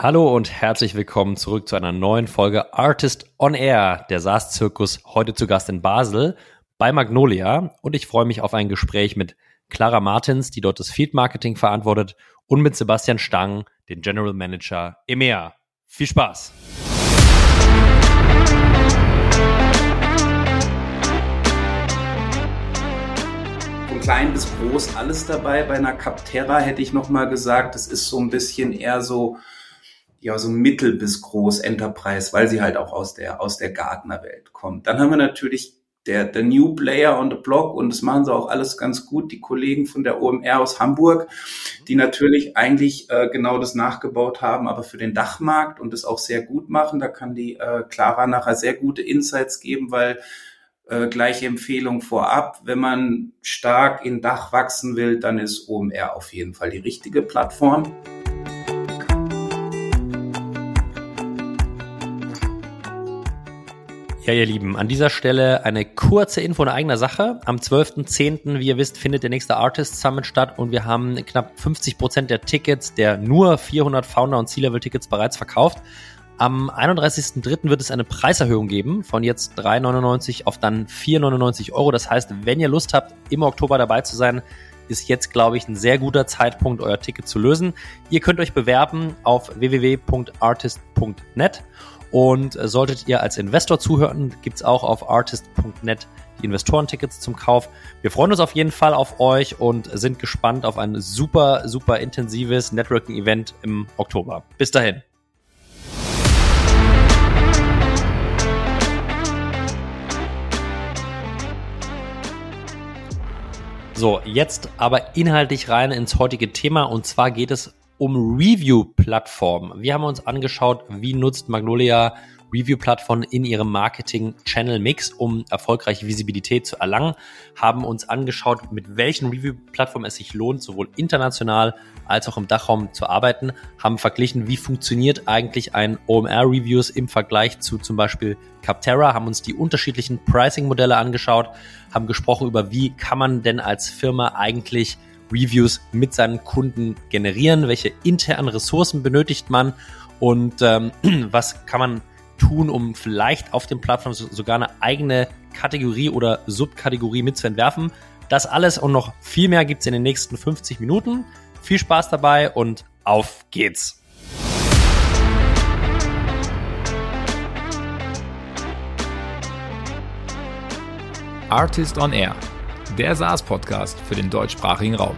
Hallo und herzlich willkommen zurück zu einer neuen Folge Artist on Air, der SaaS-Zirkus, heute zu Gast in Basel bei Magnolia. Und ich freue mich auf ein Gespräch mit Clara Martins, die dort das Field Marketing verantwortet, und mit Sebastian Stang, den General Manager EMEA. Viel Spaß! Von klein bis groß alles dabei. Bei einer Capterra hätte ich noch mal gesagt, es ist so ein bisschen eher so ja so mittel bis groß Enterprise, weil sie halt auch aus der aus der Gartner-Welt kommt. Dann haben wir natürlich der, der New Player on the Block und das machen sie auch alles ganz gut, die Kollegen von der OMR aus Hamburg, die natürlich eigentlich äh, genau das nachgebaut haben, aber für den Dachmarkt und das auch sehr gut machen. Da kann die äh, Clara nachher sehr gute Insights geben, weil äh, gleiche Empfehlung vorab, wenn man stark in Dach wachsen will, dann ist OMR auf jeden Fall die richtige Plattform. Ja, ihr Lieben, an dieser Stelle eine kurze Info in eigener Sache. Am 12.10., wie ihr wisst, findet der nächste Artist Summit statt und wir haben knapp 50 Prozent der Tickets, der nur 400 Founder- und C-Level-Tickets bereits verkauft. Am 31.03. wird es eine Preiserhöhung geben von jetzt 3,99 auf dann 4,99 Euro. Das heißt, wenn ihr Lust habt, im Oktober dabei zu sein, ist jetzt, glaube ich, ein sehr guter Zeitpunkt, euer Ticket zu lösen. Ihr könnt euch bewerben auf www.artist.net und äh, solltet ihr als Investor zuhören, gibt's auch auf artist.net die Investorentickets zum Kauf. Wir freuen uns auf jeden Fall auf euch und sind gespannt auf ein super, super intensives Networking-Event im Oktober. Bis dahin. So, jetzt aber inhaltlich rein ins heutige Thema und zwar geht es um Review-Plattformen. Wir haben uns angeschaut, wie nutzt Magnolia Review-Plattformen in ihrem Marketing-Channel-Mix, um erfolgreiche Visibilität zu erlangen, haben uns angeschaut, mit welchen Review-Plattformen es sich lohnt, sowohl international als auch im Dachraum zu arbeiten, haben verglichen, wie funktioniert eigentlich ein OMR-Reviews im Vergleich zu zum Beispiel Capterra, haben uns die unterschiedlichen Pricing-Modelle angeschaut, haben gesprochen über, wie kann man denn als Firma eigentlich Reviews mit seinen Kunden generieren, welche internen Ressourcen benötigt man und ähm, was kann man tun, um vielleicht auf den Plattformen sogar eine eigene Kategorie oder Subkategorie mit zu entwerfen. Das alles und noch viel mehr gibt's in den nächsten 50 Minuten. Viel Spaß dabei und auf geht's! Artist on Air der SaaS-Podcast für den deutschsprachigen Raum.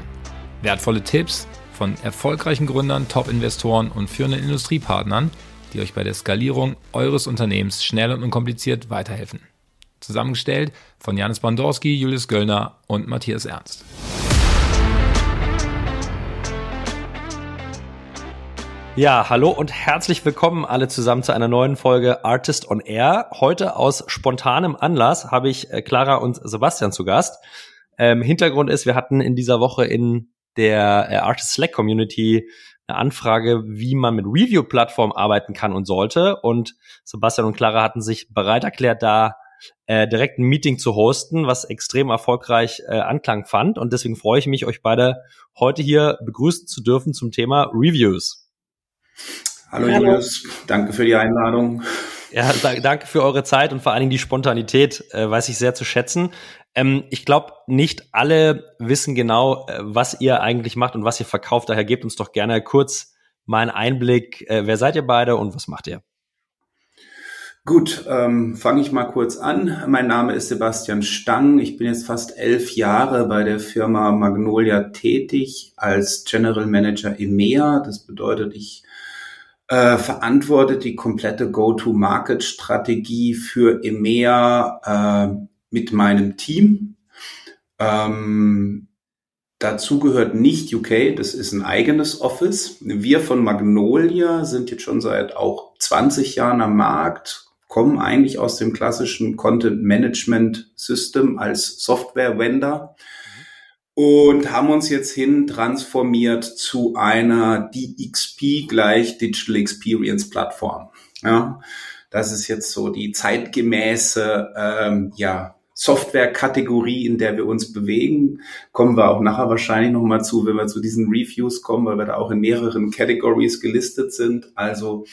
Wertvolle Tipps von erfolgreichen Gründern, Top-Investoren und führenden Industriepartnern, die euch bei der Skalierung eures Unternehmens schnell und unkompliziert weiterhelfen. Zusammengestellt von Janis Bandorski, Julius Göllner und Matthias Ernst. Ja, hallo und herzlich willkommen alle zusammen zu einer neuen Folge Artist on Air. Heute aus spontanem Anlass habe ich äh, Clara und Sebastian zu Gast. Ähm, Hintergrund ist, wir hatten in dieser Woche in der äh, Artist Slack Community eine Anfrage, wie man mit Review-Plattformen arbeiten kann und sollte. Und Sebastian und Clara hatten sich bereit erklärt, da äh, direkt ein Meeting zu hosten, was extrem erfolgreich äh, Anklang fand. Und deswegen freue ich mich, euch beide heute hier begrüßen zu dürfen zum Thema Reviews. Hallo, Hallo Julius, danke für die Einladung. Ja, danke für eure Zeit und vor allen Dingen die Spontanität, äh, weiß ich sehr zu schätzen. Ähm, ich glaube, nicht alle wissen genau, äh, was ihr eigentlich macht und was ihr verkauft. Daher gebt uns doch gerne kurz mal einen Einblick. Äh, wer seid ihr beide und was macht ihr? Gut, ähm, fange ich mal kurz an. Mein Name ist Sebastian Stang. Ich bin jetzt fast elf Jahre bei der Firma Magnolia tätig als General Manager EMEA. Das bedeutet, ich äh, verantworte die komplette Go-to-Market-Strategie für EMEA äh, mit meinem Team. Ähm, dazu gehört nicht UK, das ist ein eigenes Office. Wir von Magnolia sind jetzt schon seit auch 20 Jahren am Markt, kommen eigentlich aus dem klassischen Content Management System als Software Vendor und haben uns jetzt hin transformiert zu einer DXP gleich Digital Experience Plattform. Ja, das ist jetzt so die zeitgemäße ähm, ja, Software-Kategorie, in der wir uns bewegen. Kommen wir auch nachher wahrscheinlich nochmal zu, wenn wir zu diesen Reviews kommen, weil wir da auch in mehreren Categories gelistet sind. Also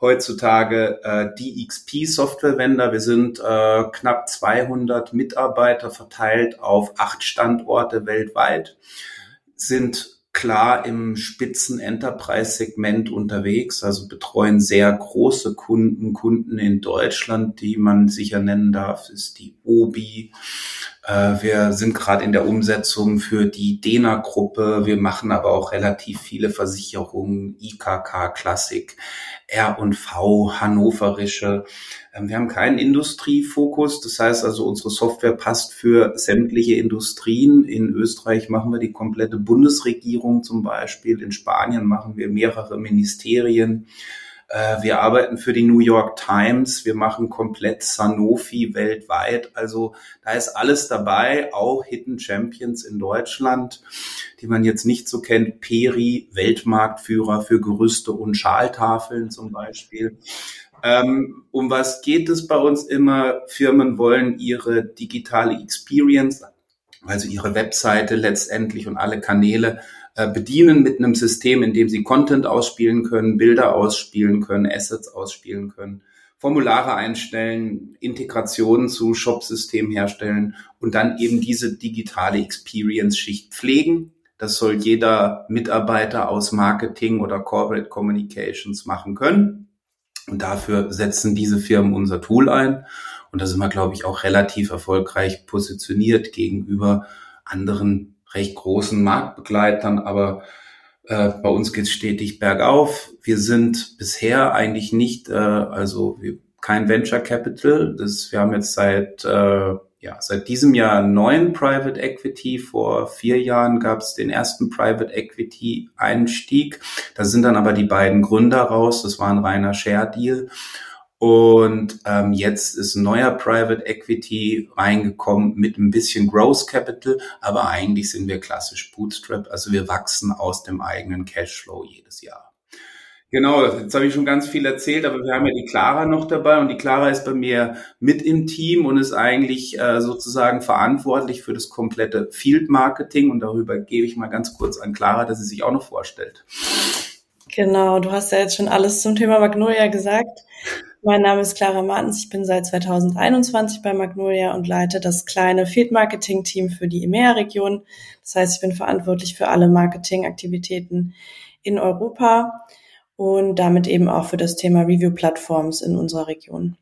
heutzutage äh, DXP Software Vendor. Wir sind äh, knapp 200 Mitarbeiter verteilt auf acht Standorte weltweit, sind klar im Spitzen Enterprise Segment unterwegs, also betreuen sehr große Kunden, Kunden in Deutschland, die man sicher nennen darf, ist die Obi. Äh, wir sind gerade in der Umsetzung für die Dena-Gruppe. Wir machen aber auch relativ viele Versicherungen, IKK Classic, R&V, Hannoverische. Ähm, wir haben keinen Industriefokus. Das heißt also, unsere Software passt für sämtliche Industrien. In Österreich machen wir die komplette Bundesregierung zum Beispiel. In Spanien machen wir mehrere Ministerien. Äh, wir arbeiten für die New York Times. Wir machen komplett Sanofi weltweit. Also da ist alles dabei, auch Hidden Champions in Deutschland, die man jetzt nicht so kennt. Peri, Weltmarktführer für Gerüste und Schaltafeln zum Beispiel. Ähm, um was geht es bei uns immer? Firmen wollen ihre digitale Experience, also ihre Webseite letztendlich und alle Kanäle äh, bedienen mit einem System, in dem sie Content ausspielen können, Bilder ausspielen können, Assets ausspielen können, Formulare einstellen, Integrationen zu Shop-System herstellen und dann eben diese digitale Experience-Schicht pflegen. Das soll jeder Mitarbeiter aus Marketing oder Corporate Communications machen können. Und dafür setzen diese Firmen unser Tool ein. Und da sind wir, glaube ich, auch relativ erfolgreich positioniert gegenüber anderen recht großen Marktbegleitern. Aber äh, bei uns geht es stetig bergauf. Wir sind bisher eigentlich nicht, äh, also wir, kein Venture Capital. Das, wir haben jetzt seit äh, ja, seit diesem Jahr neuen Private Equity. Vor vier Jahren gab es den ersten Private Equity Einstieg. Da sind dann aber die beiden Gründer raus. Das war ein reiner Share Deal. Und ähm, jetzt ist ein neuer Private Equity reingekommen mit ein bisschen Growth Capital, aber eigentlich sind wir klassisch Bootstrap. Also wir wachsen aus dem eigenen Cashflow jedes Jahr. Genau, jetzt habe ich schon ganz viel erzählt, aber wir haben ja die Clara noch dabei und die Clara ist bei mir mit im Team und ist eigentlich äh, sozusagen verantwortlich für das komplette Field Marketing und darüber gebe ich mal ganz kurz an Clara, dass sie sich auch noch vorstellt. Genau, du hast ja jetzt schon alles zum Thema Magnolia gesagt. Mein Name ist Clara Martens, ich bin seit 2021 bei Magnolia und leite das kleine Field Marketing Team für die EMEA-Region. Das heißt, ich bin verantwortlich für alle Marketingaktivitäten in Europa und damit eben auch für das Thema Review-Plattforms in unserer Region.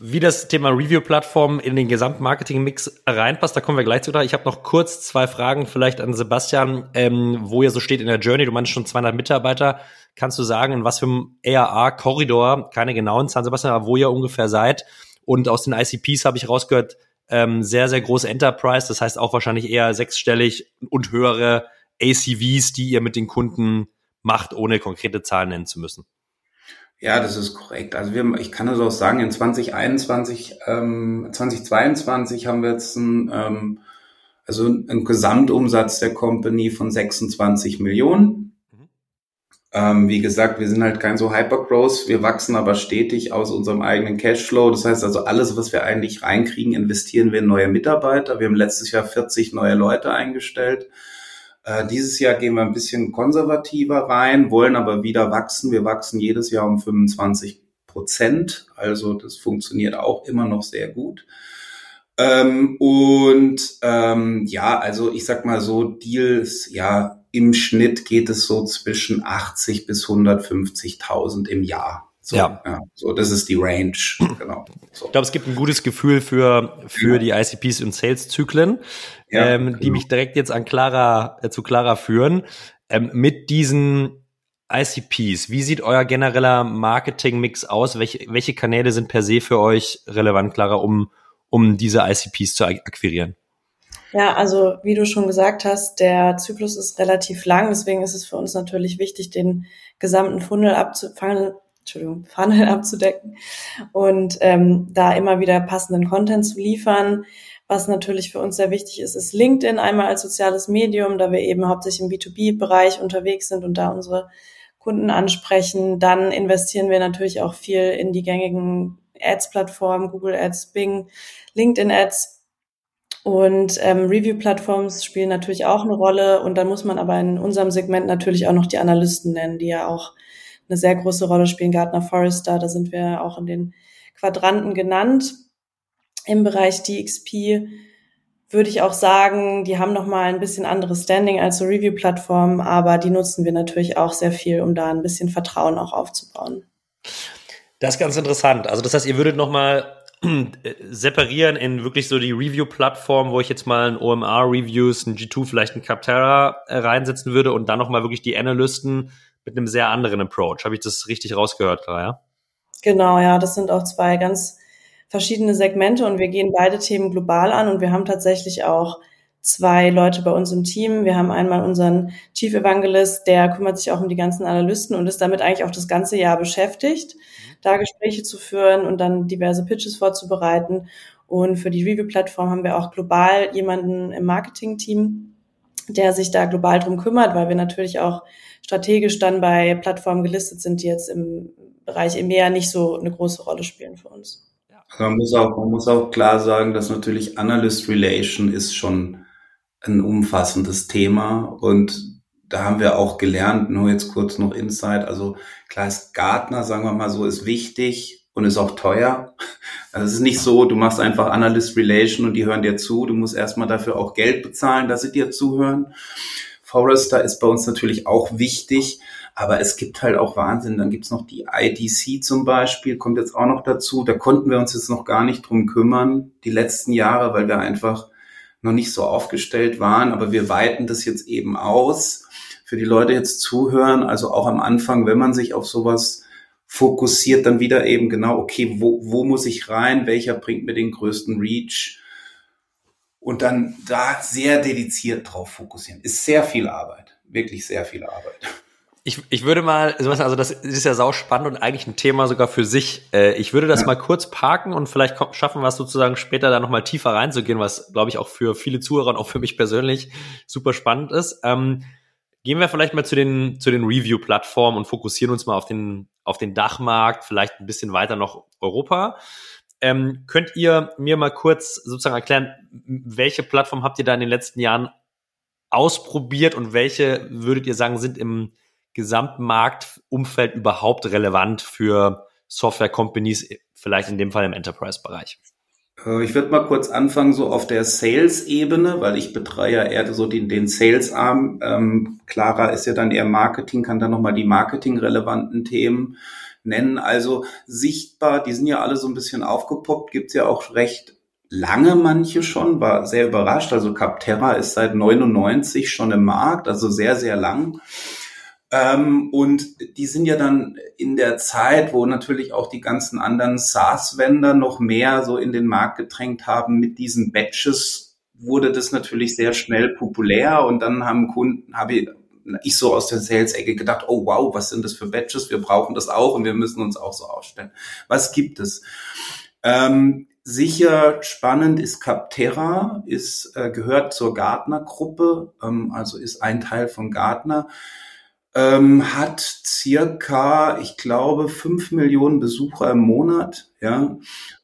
Wie das Thema Review-Plattform in den Gesamtmarketing-Mix reinpasst, da kommen wir gleich zu. Ich habe noch kurz zwei Fragen vielleicht an Sebastian, ähm, wo ihr so steht in der Journey. Du meinst schon 200 Mitarbeiter. Kannst du sagen, in was für einem ERA-Korridor, keine genauen Zahlen, Sebastian, aber wo ihr ungefähr seid? Und aus den ICPs habe ich rausgehört, ähm, sehr, sehr große Enterprise. Das heißt auch wahrscheinlich eher sechsstellig und höhere ACVs, die ihr mit den Kunden macht, ohne konkrete Zahlen nennen zu müssen. Ja, das ist korrekt. Also wir, ich kann das auch sagen, in 2021, ähm, 2022 haben wir jetzt ein, ähm, also einen Gesamtumsatz der Company von 26 Millionen. Ähm, wie gesagt, wir sind halt kein so Hypergrowth, wir wachsen aber stetig aus unserem eigenen Cashflow. Das heißt also, alles, was wir eigentlich reinkriegen, investieren wir in neue Mitarbeiter. Wir haben letztes Jahr 40 neue Leute eingestellt. Äh, dieses Jahr gehen wir ein bisschen konservativer rein, wollen aber wieder wachsen. Wir wachsen jedes Jahr um 25 Prozent. Also das funktioniert auch immer noch sehr gut. Ähm, und ähm, ja, also ich sag mal so, Deals, ja, im Schnitt geht es so zwischen 80 bis 150.000 im Jahr. So, ja. ja. So, das ist die Range. Genau. So. Ich glaube, es gibt ein gutes Gefühl für, für ja. die ICPs und Sales-Zyklen, ja, ähm, genau. die mich direkt jetzt an Clara, äh, zu Clara führen. Ähm, mit diesen ICPs, wie sieht euer genereller Marketing-Mix aus? Welche, welche Kanäle sind per se für euch relevant, Clara, um, um diese ICPs zu akquirieren? Ja, also wie du schon gesagt hast, der Zyklus ist relativ lang, deswegen ist es für uns natürlich wichtig, den gesamten Funnel abzufangen, Entschuldigung, Funnel abzudecken und ähm, da immer wieder passenden Content zu liefern. Was natürlich für uns sehr wichtig ist, ist LinkedIn einmal als soziales Medium, da wir eben hauptsächlich im B2B-Bereich unterwegs sind und da unsere Kunden ansprechen. Dann investieren wir natürlich auch viel in die gängigen Ads-Plattformen, Google Ads, Bing, LinkedIn Ads. Und ähm, Review-Plattforms spielen natürlich auch eine Rolle. Und dann muss man aber in unserem Segment natürlich auch noch die Analysten nennen, die ja auch eine sehr große Rolle spielen. Gartner Forrester, da sind wir auch in den Quadranten genannt. Im Bereich DXP würde ich auch sagen, die haben noch mal ein bisschen anderes Standing als so Review-Plattformen, aber die nutzen wir natürlich auch sehr viel, um da ein bisschen Vertrauen auch aufzubauen. Das ist ganz interessant. Also das heißt, ihr würdet noch mal äh, separieren in wirklich so die Review-Plattform, wo ich jetzt mal ein OMR-Reviews, ein G2, vielleicht ein Capterra äh, reinsetzen würde und dann noch mal wirklich die Analysten mit einem sehr anderen Approach. Habe ich das richtig rausgehört, klar, ja? Genau, ja, das sind auch zwei ganz verschiedene Segmente und wir gehen beide Themen global an und wir haben tatsächlich auch zwei Leute bei uns im Team. Wir haben einmal unseren Chief Evangelist, der kümmert sich auch um die ganzen Analysten und ist damit eigentlich auch das ganze Jahr beschäftigt, da Gespräche zu führen und dann diverse Pitches vorzubereiten. Und für die Review-Plattform haben wir auch global jemanden im Marketing-Team, der sich da global drum kümmert, weil wir natürlich auch strategisch dann bei Plattformen gelistet sind, die jetzt im Bereich EMEA nicht so eine große Rolle spielen für uns. Also man muss auch, man muss auch klar sagen, dass natürlich Analyst Relation ist schon ein umfassendes Thema und da haben wir auch gelernt, nur jetzt kurz noch Insight, also klar ist Gartner, sagen wir mal so, ist wichtig und ist auch teuer. Also es ist nicht so, du machst einfach Analyst Relation und die hören dir zu, du musst erstmal dafür auch Geld bezahlen, dass sie dir zuhören. Forrester ist bei uns natürlich auch wichtig, aber es gibt halt auch Wahnsinn. Dann gibt's noch die IDC zum Beispiel, kommt jetzt auch noch dazu. Da konnten wir uns jetzt noch gar nicht drum kümmern, die letzten Jahre, weil wir einfach noch nicht so aufgestellt waren. Aber wir weiten das jetzt eben aus. Für die Leute jetzt zuhören, also auch am Anfang, wenn man sich auf sowas fokussiert, dann wieder eben genau, okay, wo, wo muss ich rein? Welcher bringt mir den größten Reach? und dann da sehr dediziert drauf fokussieren. Ist sehr viel Arbeit, wirklich sehr viel Arbeit. Ich, ich würde mal, also das ist ja sau spannend und eigentlich ein Thema sogar für sich. Äh, ich würde das ja. mal kurz parken und vielleicht schaffen wir es sozusagen später da nochmal tiefer reinzugehen, was glaube ich auch für viele Zuhörer und auch für mich persönlich super spannend ist. Ähm, gehen wir vielleicht mal zu den, zu den Review-Plattformen und fokussieren uns mal auf den, auf den Dachmarkt, vielleicht ein bisschen weiter noch Europa. Ähm, könnt ihr mir mal kurz sozusagen erklären, welche Plattform habt ihr da in den letzten Jahren ausprobiert und welche würdet ihr sagen, sind im gesamten Marktumfeld überhaupt relevant für Software-Companies, vielleicht in dem Fall im Enterprise-Bereich? Äh, ich würde mal kurz anfangen, so auf der Sales-Ebene, weil ich betreue ja eher so den, den Sales-Arm. Ähm, Clara ist ja dann eher Marketing, kann dann nochmal die marketing-relevanten Themen nennen. Also sichtbar, die sind ja alle so ein bisschen aufgepoppt, gibt's ja auch recht lange manche schon, war sehr überrascht. Also Capterra ist seit 99 schon im Markt, also sehr, sehr lang. Ähm, und die sind ja dann in der Zeit, wo natürlich auch die ganzen anderen SaaS-Vendor noch mehr so in den Markt gedrängt haben mit diesen Batches, wurde das natürlich sehr schnell populär und dann haben Kunden, habe ich, ich so aus der Sales-Ecke gedacht, oh wow, was sind das für Batches? Wir brauchen das auch und wir müssen uns auch so ausstellen. Was gibt es? Ähm, sicher spannend ist Capterra, ist, äh, gehört zur Gartner-Gruppe, ähm, also ist ein Teil von Gartner, ähm, hat circa, ich glaube, fünf Millionen Besucher im Monat, ja,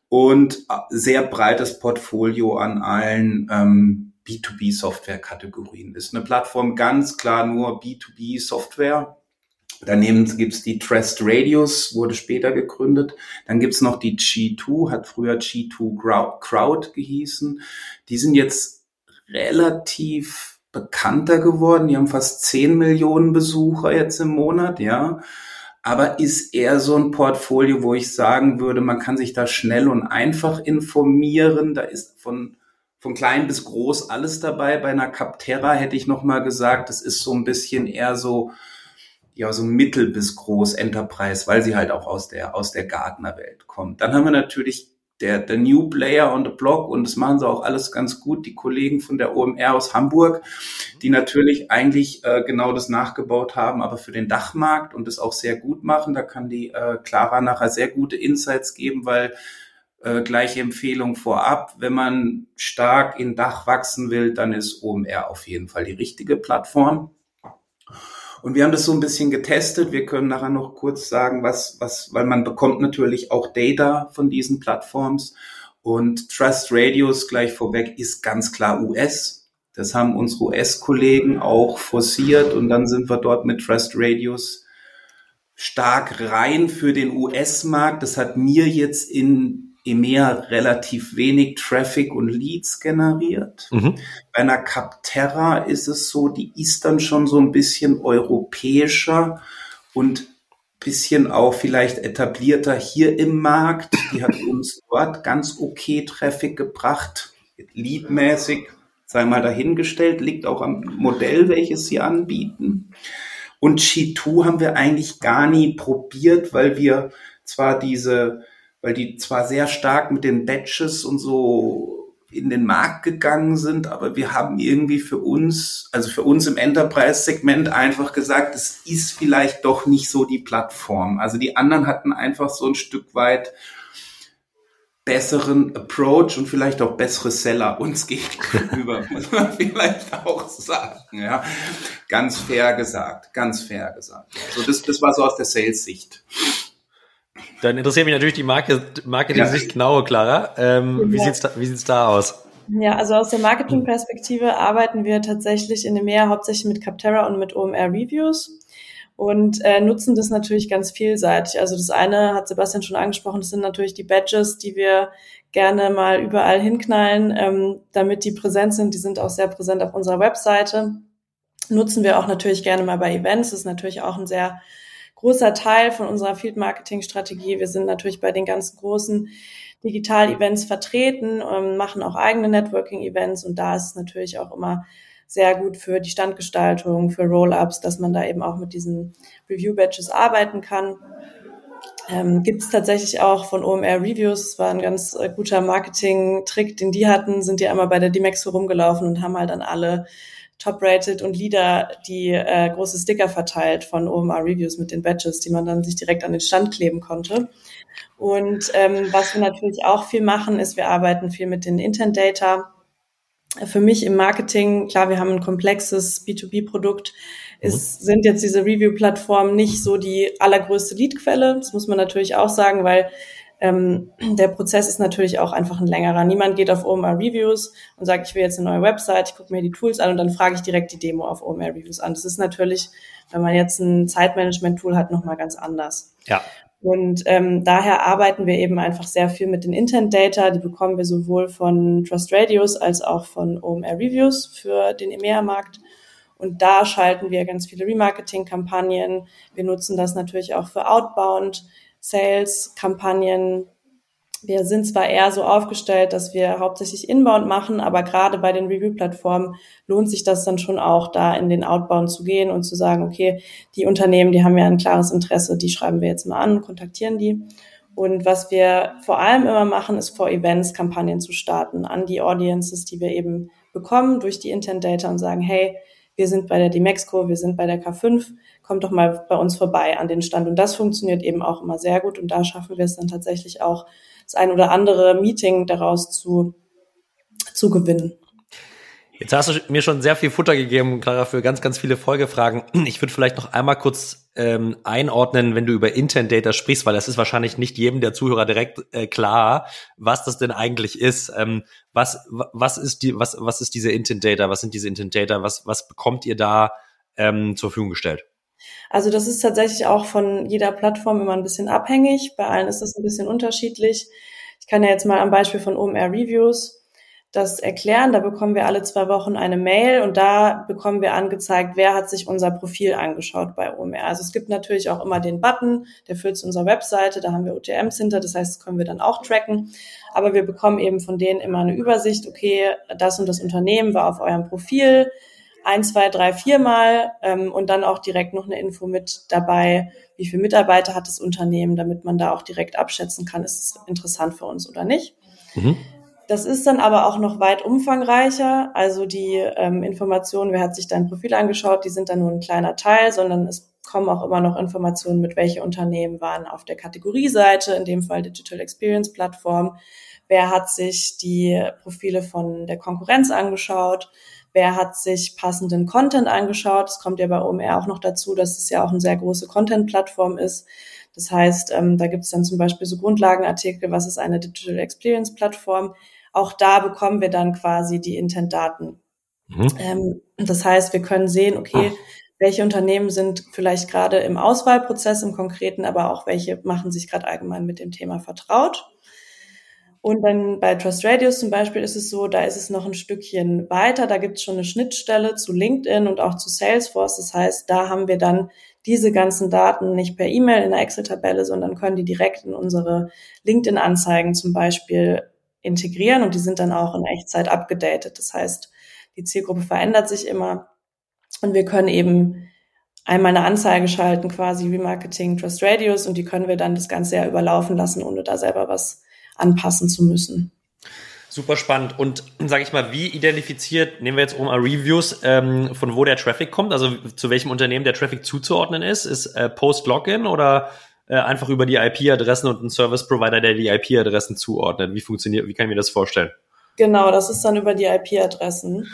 und äh, sehr breites Portfolio an allen ähm, B2B-Software-Kategorien. Ist eine Plattform ganz klar nur B2B-Software. Daneben gibt's die Trust Radius, wurde später gegründet. Dann gibt's noch die G2, hat früher G2 Crowd gehießen. Die sind jetzt relativ bekannter geworden. Die haben fast 10 Millionen Besucher jetzt im Monat, ja. Aber ist eher so ein Portfolio, wo ich sagen würde, man kann sich da schnell und einfach informieren. Da ist von von klein bis groß alles dabei. Bei einer Capterra hätte ich noch mal gesagt, das ist so ein bisschen eher so ja so mittel bis groß Enterprise, weil sie halt auch aus der aus der Gartner-Welt kommt. Dann haben wir natürlich der, der New Player on the Block und das machen sie auch alles ganz gut, die Kollegen von der OMR aus Hamburg, die natürlich eigentlich äh, genau das nachgebaut haben, aber für den Dachmarkt und das auch sehr gut machen. Da kann die äh, Clara nachher sehr gute Insights geben, weil äh, gleiche Empfehlung vorab. Wenn man stark in Dach wachsen will, dann ist OMR auf jeden Fall die richtige Plattform. Und wir haben das so ein bisschen getestet. Wir können nachher noch kurz sagen, was, was, weil man bekommt natürlich auch Data von diesen Plattforms. Und Trust Radius gleich vorweg ist ganz klar US. Das haben unsere US-Kollegen auch forciert und dann sind wir dort mit Trust Radius stark rein für den US-Markt. Das hat mir jetzt in EMEA relativ wenig Traffic und Leads generiert. Mhm. Bei einer Capterra ist es so, die ist dann schon so ein bisschen europäischer und bisschen auch vielleicht etablierter hier im Markt. Die hat uns dort ganz okay Traffic gebracht, leadmäßig, sei mal dahingestellt, liegt auch am Modell, welches sie anbieten. Und G2 haben wir eigentlich gar nie probiert, weil wir zwar diese weil die zwar sehr stark mit den Batches und so in den Markt gegangen sind, aber wir haben irgendwie für uns, also für uns im Enterprise-Segment einfach gesagt, es ist vielleicht doch nicht so die Plattform. Also die anderen hatten einfach so ein Stück weit besseren Approach und vielleicht auch bessere Seller uns gegenüber, muss man vielleicht auch sagen, ja. Ganz fair gesagt, ganz fair gesagt. So, das, das war so aus der Sales-Sicht. Dann interessiert mich natürlich die Marke, Marketing-Sicht ja. genauer, Clara. Ähm, ja. Wie sieht's da, wie sieht's da aus? Ja, also aus der Marketing-Perspektive arbeiten wir tatsächlich in dem Meer hauptsächlich mit Capterra und mit OMR Reviews und äh, nutzen das natürlich ganz vielseitig. Also das eine hat Sebastian schon angesprochen, das sind natürlich die Badges, die wir gerne mal überall hinknallen, ähm, damit die präsent sind. Die sind auch sehr präsent auf unserer Webseite. Nutzen wir auch natürlich gerne mal bei Events. Das ist natürlich auch ein sehr großer Teil von unserer Field Marketing Strategie. Wir sind natürlich bei den ganzen großen Digital-Events vertreten, ähm, machen auch eigene Networking-Events und da ist es natürlich auch immer sehr gut für die Standgestaltung, für Roll-ups, dass man da eben auch mit diesen Review-Badges arbeiten kann. Ähm, Gibt es tatsächlich auch von OMR Reviews, das war ein ganz äh, guter Marketing-Trick, den die hatten, sind die einmal bei der Dimex rumgelaufen und haben halt an alle Top-Rated und Leader die äh, große Sticker verteilt von OMR Reviews mit den Badges, die man dann sich direkt an den Stand kleben konnte. Und ähm, was wir natürlich auch viel machen, ist, wir arbeiten viel mit den Intent Data. Für mich im Marketing, klar, wir haben ein komplexes B2B-Produkt, ist, mhm. sind jetzt diese Review-Plattformen nicht so die allergrößte Leadquelle. Das muss man natürlich auch sagen, weil ähm, der Prozess ist natürlich auch einfach ein längerer. Niemand geht auf OMR Reviews und sagt, ich will jetzt eine neue Website, ich gucke mir die Tools an und dann frage ich direkt die Demo auf OMR Reviews an. Das ist natürlich, wenn man jetzt ein Zeitmanagement-Tool hat, nochmal ganz anders. Ja. Und ähm, daher arbeiten wir eben einfach sehr viel mit den Intent Data. Die bekommen wir sowohl von Trust Radios als auch von OMR Reviews für den EMEA-Markt. Und da schalten wir ganz viele Remarketing-Kampagnen. Wir nutzen das natürlich auch für Outbound. Sales-Kampagnen. Wir sind zwar eher so aufgestellt, dass wir hauptsächlich Inbound machen, aber gerade bei den Review-Plattformen lohnt sich das dann schon auch, da in den Outbound zu gehen und zu sagen, okay, die Unternehmen, die haben ja ein klares Interesse, die schreiben wir jetzt mal an, kontaktieren die. Und was wir vor allem immer machen, ist vor Events Kampagnen zu starten an die Audiences, die wir eben bekommen durch die Intent Data und sagen, hey, wir sind bei der Demexco, wir sind bei der K5, kommt doch mal bei uns vorbei an den Stand. Und das funktioniert eben auch immer sehr gut. Und da schaffen wir es dann tatsächlich auch, das ein oder andere Meeting daraus zu, zu gewinnen. Jetzt hast du mir schon sehr viel Futter gegeben, Clara, für ganz, ganz viele Folgefragen. Ich würde vielleicht noch einmal kurz ähm, einordnen, wenn du über Intent Data sprichst, weil das ist wahrscheinlich nicht jedem der Zuhörer direkt äh, klar, was das denn eigentlich ist. Ähm, was, was ist die, was, was ist diese Intent Data? Was sind diese Intent Data? Was, was bekommt ihr da ähm, zur Verfügung gestellt? Also das ist tatsächlich auch von jeder Plattform immer ein bisschen abhängig. Bei allen ist das ein bisschen unterschiedlich. Ich kann ja jetzt mal am Beispiel von OMR Reviews das erklären. Da bekommen wir alle zwei Wochen eine Mail und da bekommen wir angezeigt, wer hat sich unser Profil angeschaut bei OMR. Also es gibt natürlich auch immer den Button, der führt zu unserer Webseite, da haben wir OTMs hinter, das heißt, das können wir dann auch tracken. Aber wir bekommen eben von denen immer eine Übersicht, okay, das und das Unternehmen war auf eurem Profil ein, zwei, drei, viermal ähm, und dann auch direkt noch eine Info mit dabei, wie viele Mitarbeiter hat das Unternehmen, damit man da auch direkt abschätzen kann, ist es interessant für uns oder nicht. Mhm. Das ist dann aber auch noch weit umfangreicher. Also die ähm, Informationen, wer hat sich dein Profil angeschaut, die sind dann nur ein kleiner Teil, sondern es kommen auch immer noch Informationen mit, welche Unternehmen waren auf der Kategorieseite, in dem Fall Digital Experience Plattform. Wer hat sich die Profile von der Konkurrenz angeschaut? Wer hat sich passenden Content angeschaut. Es kommt ja bei OMR auch noch dazu, dass es ja auch eine sehr große Content-Plattform ist. Das heißt, ähm, da gibt es dann zum Beispiel so Grundlagenartikel, was ist eine Digital Experience Plattform. Auch da bekommen wir dann quasi die Intent-Daten. Mhm. Ähm, das heißt, wir können sehen, okay, Ach. welche Unternehmen sind vielleicht gerade im Auswahlprozess im Konkreten, aber auch welche machen sich gerade allgemein mit dem Thema vertraut. Und dann bei Trust Radius zum Beispiel ist es so, da ist es noch ein Stückchen weiter. Da gibt es schon eine Schnittstelle zu LinkedIn und auch zu Salesforce. Das heißt, da haben wir dann diese ganzen Daten nicht per E-Mail in der Excel-Tabelle, sondern können die direkt in unsere LinkedIn-Anzeigen zum Beispiel integrieren und die sind dann auch in Echtzeit abgedatet. Das heißt, die Zielgruppe verändert sich immer und wir können eben einmal eine Anzeige schalten, quasi Remarketing Trust Radius und die können wir dann das ganze Jahr überlaufen lassen, ohne da selber was anpassen zu müssen. Super spannend. Und sage ich mal, wie identifiziert, nehmen wir jetzt um Reviews, ähm, von wo der Traffic kommt, also zu welchem Unternehmen der Traffic zuzuordnen ist? Ist äh, Post-Login oder äh, einfach über die IP-Adressen und ein Service-Provider, der die IP-Adressen zuordnet? Wie funktioniert, wie kann ich mir das vorstellen? Genau, das ist dann über die IP-Adressen.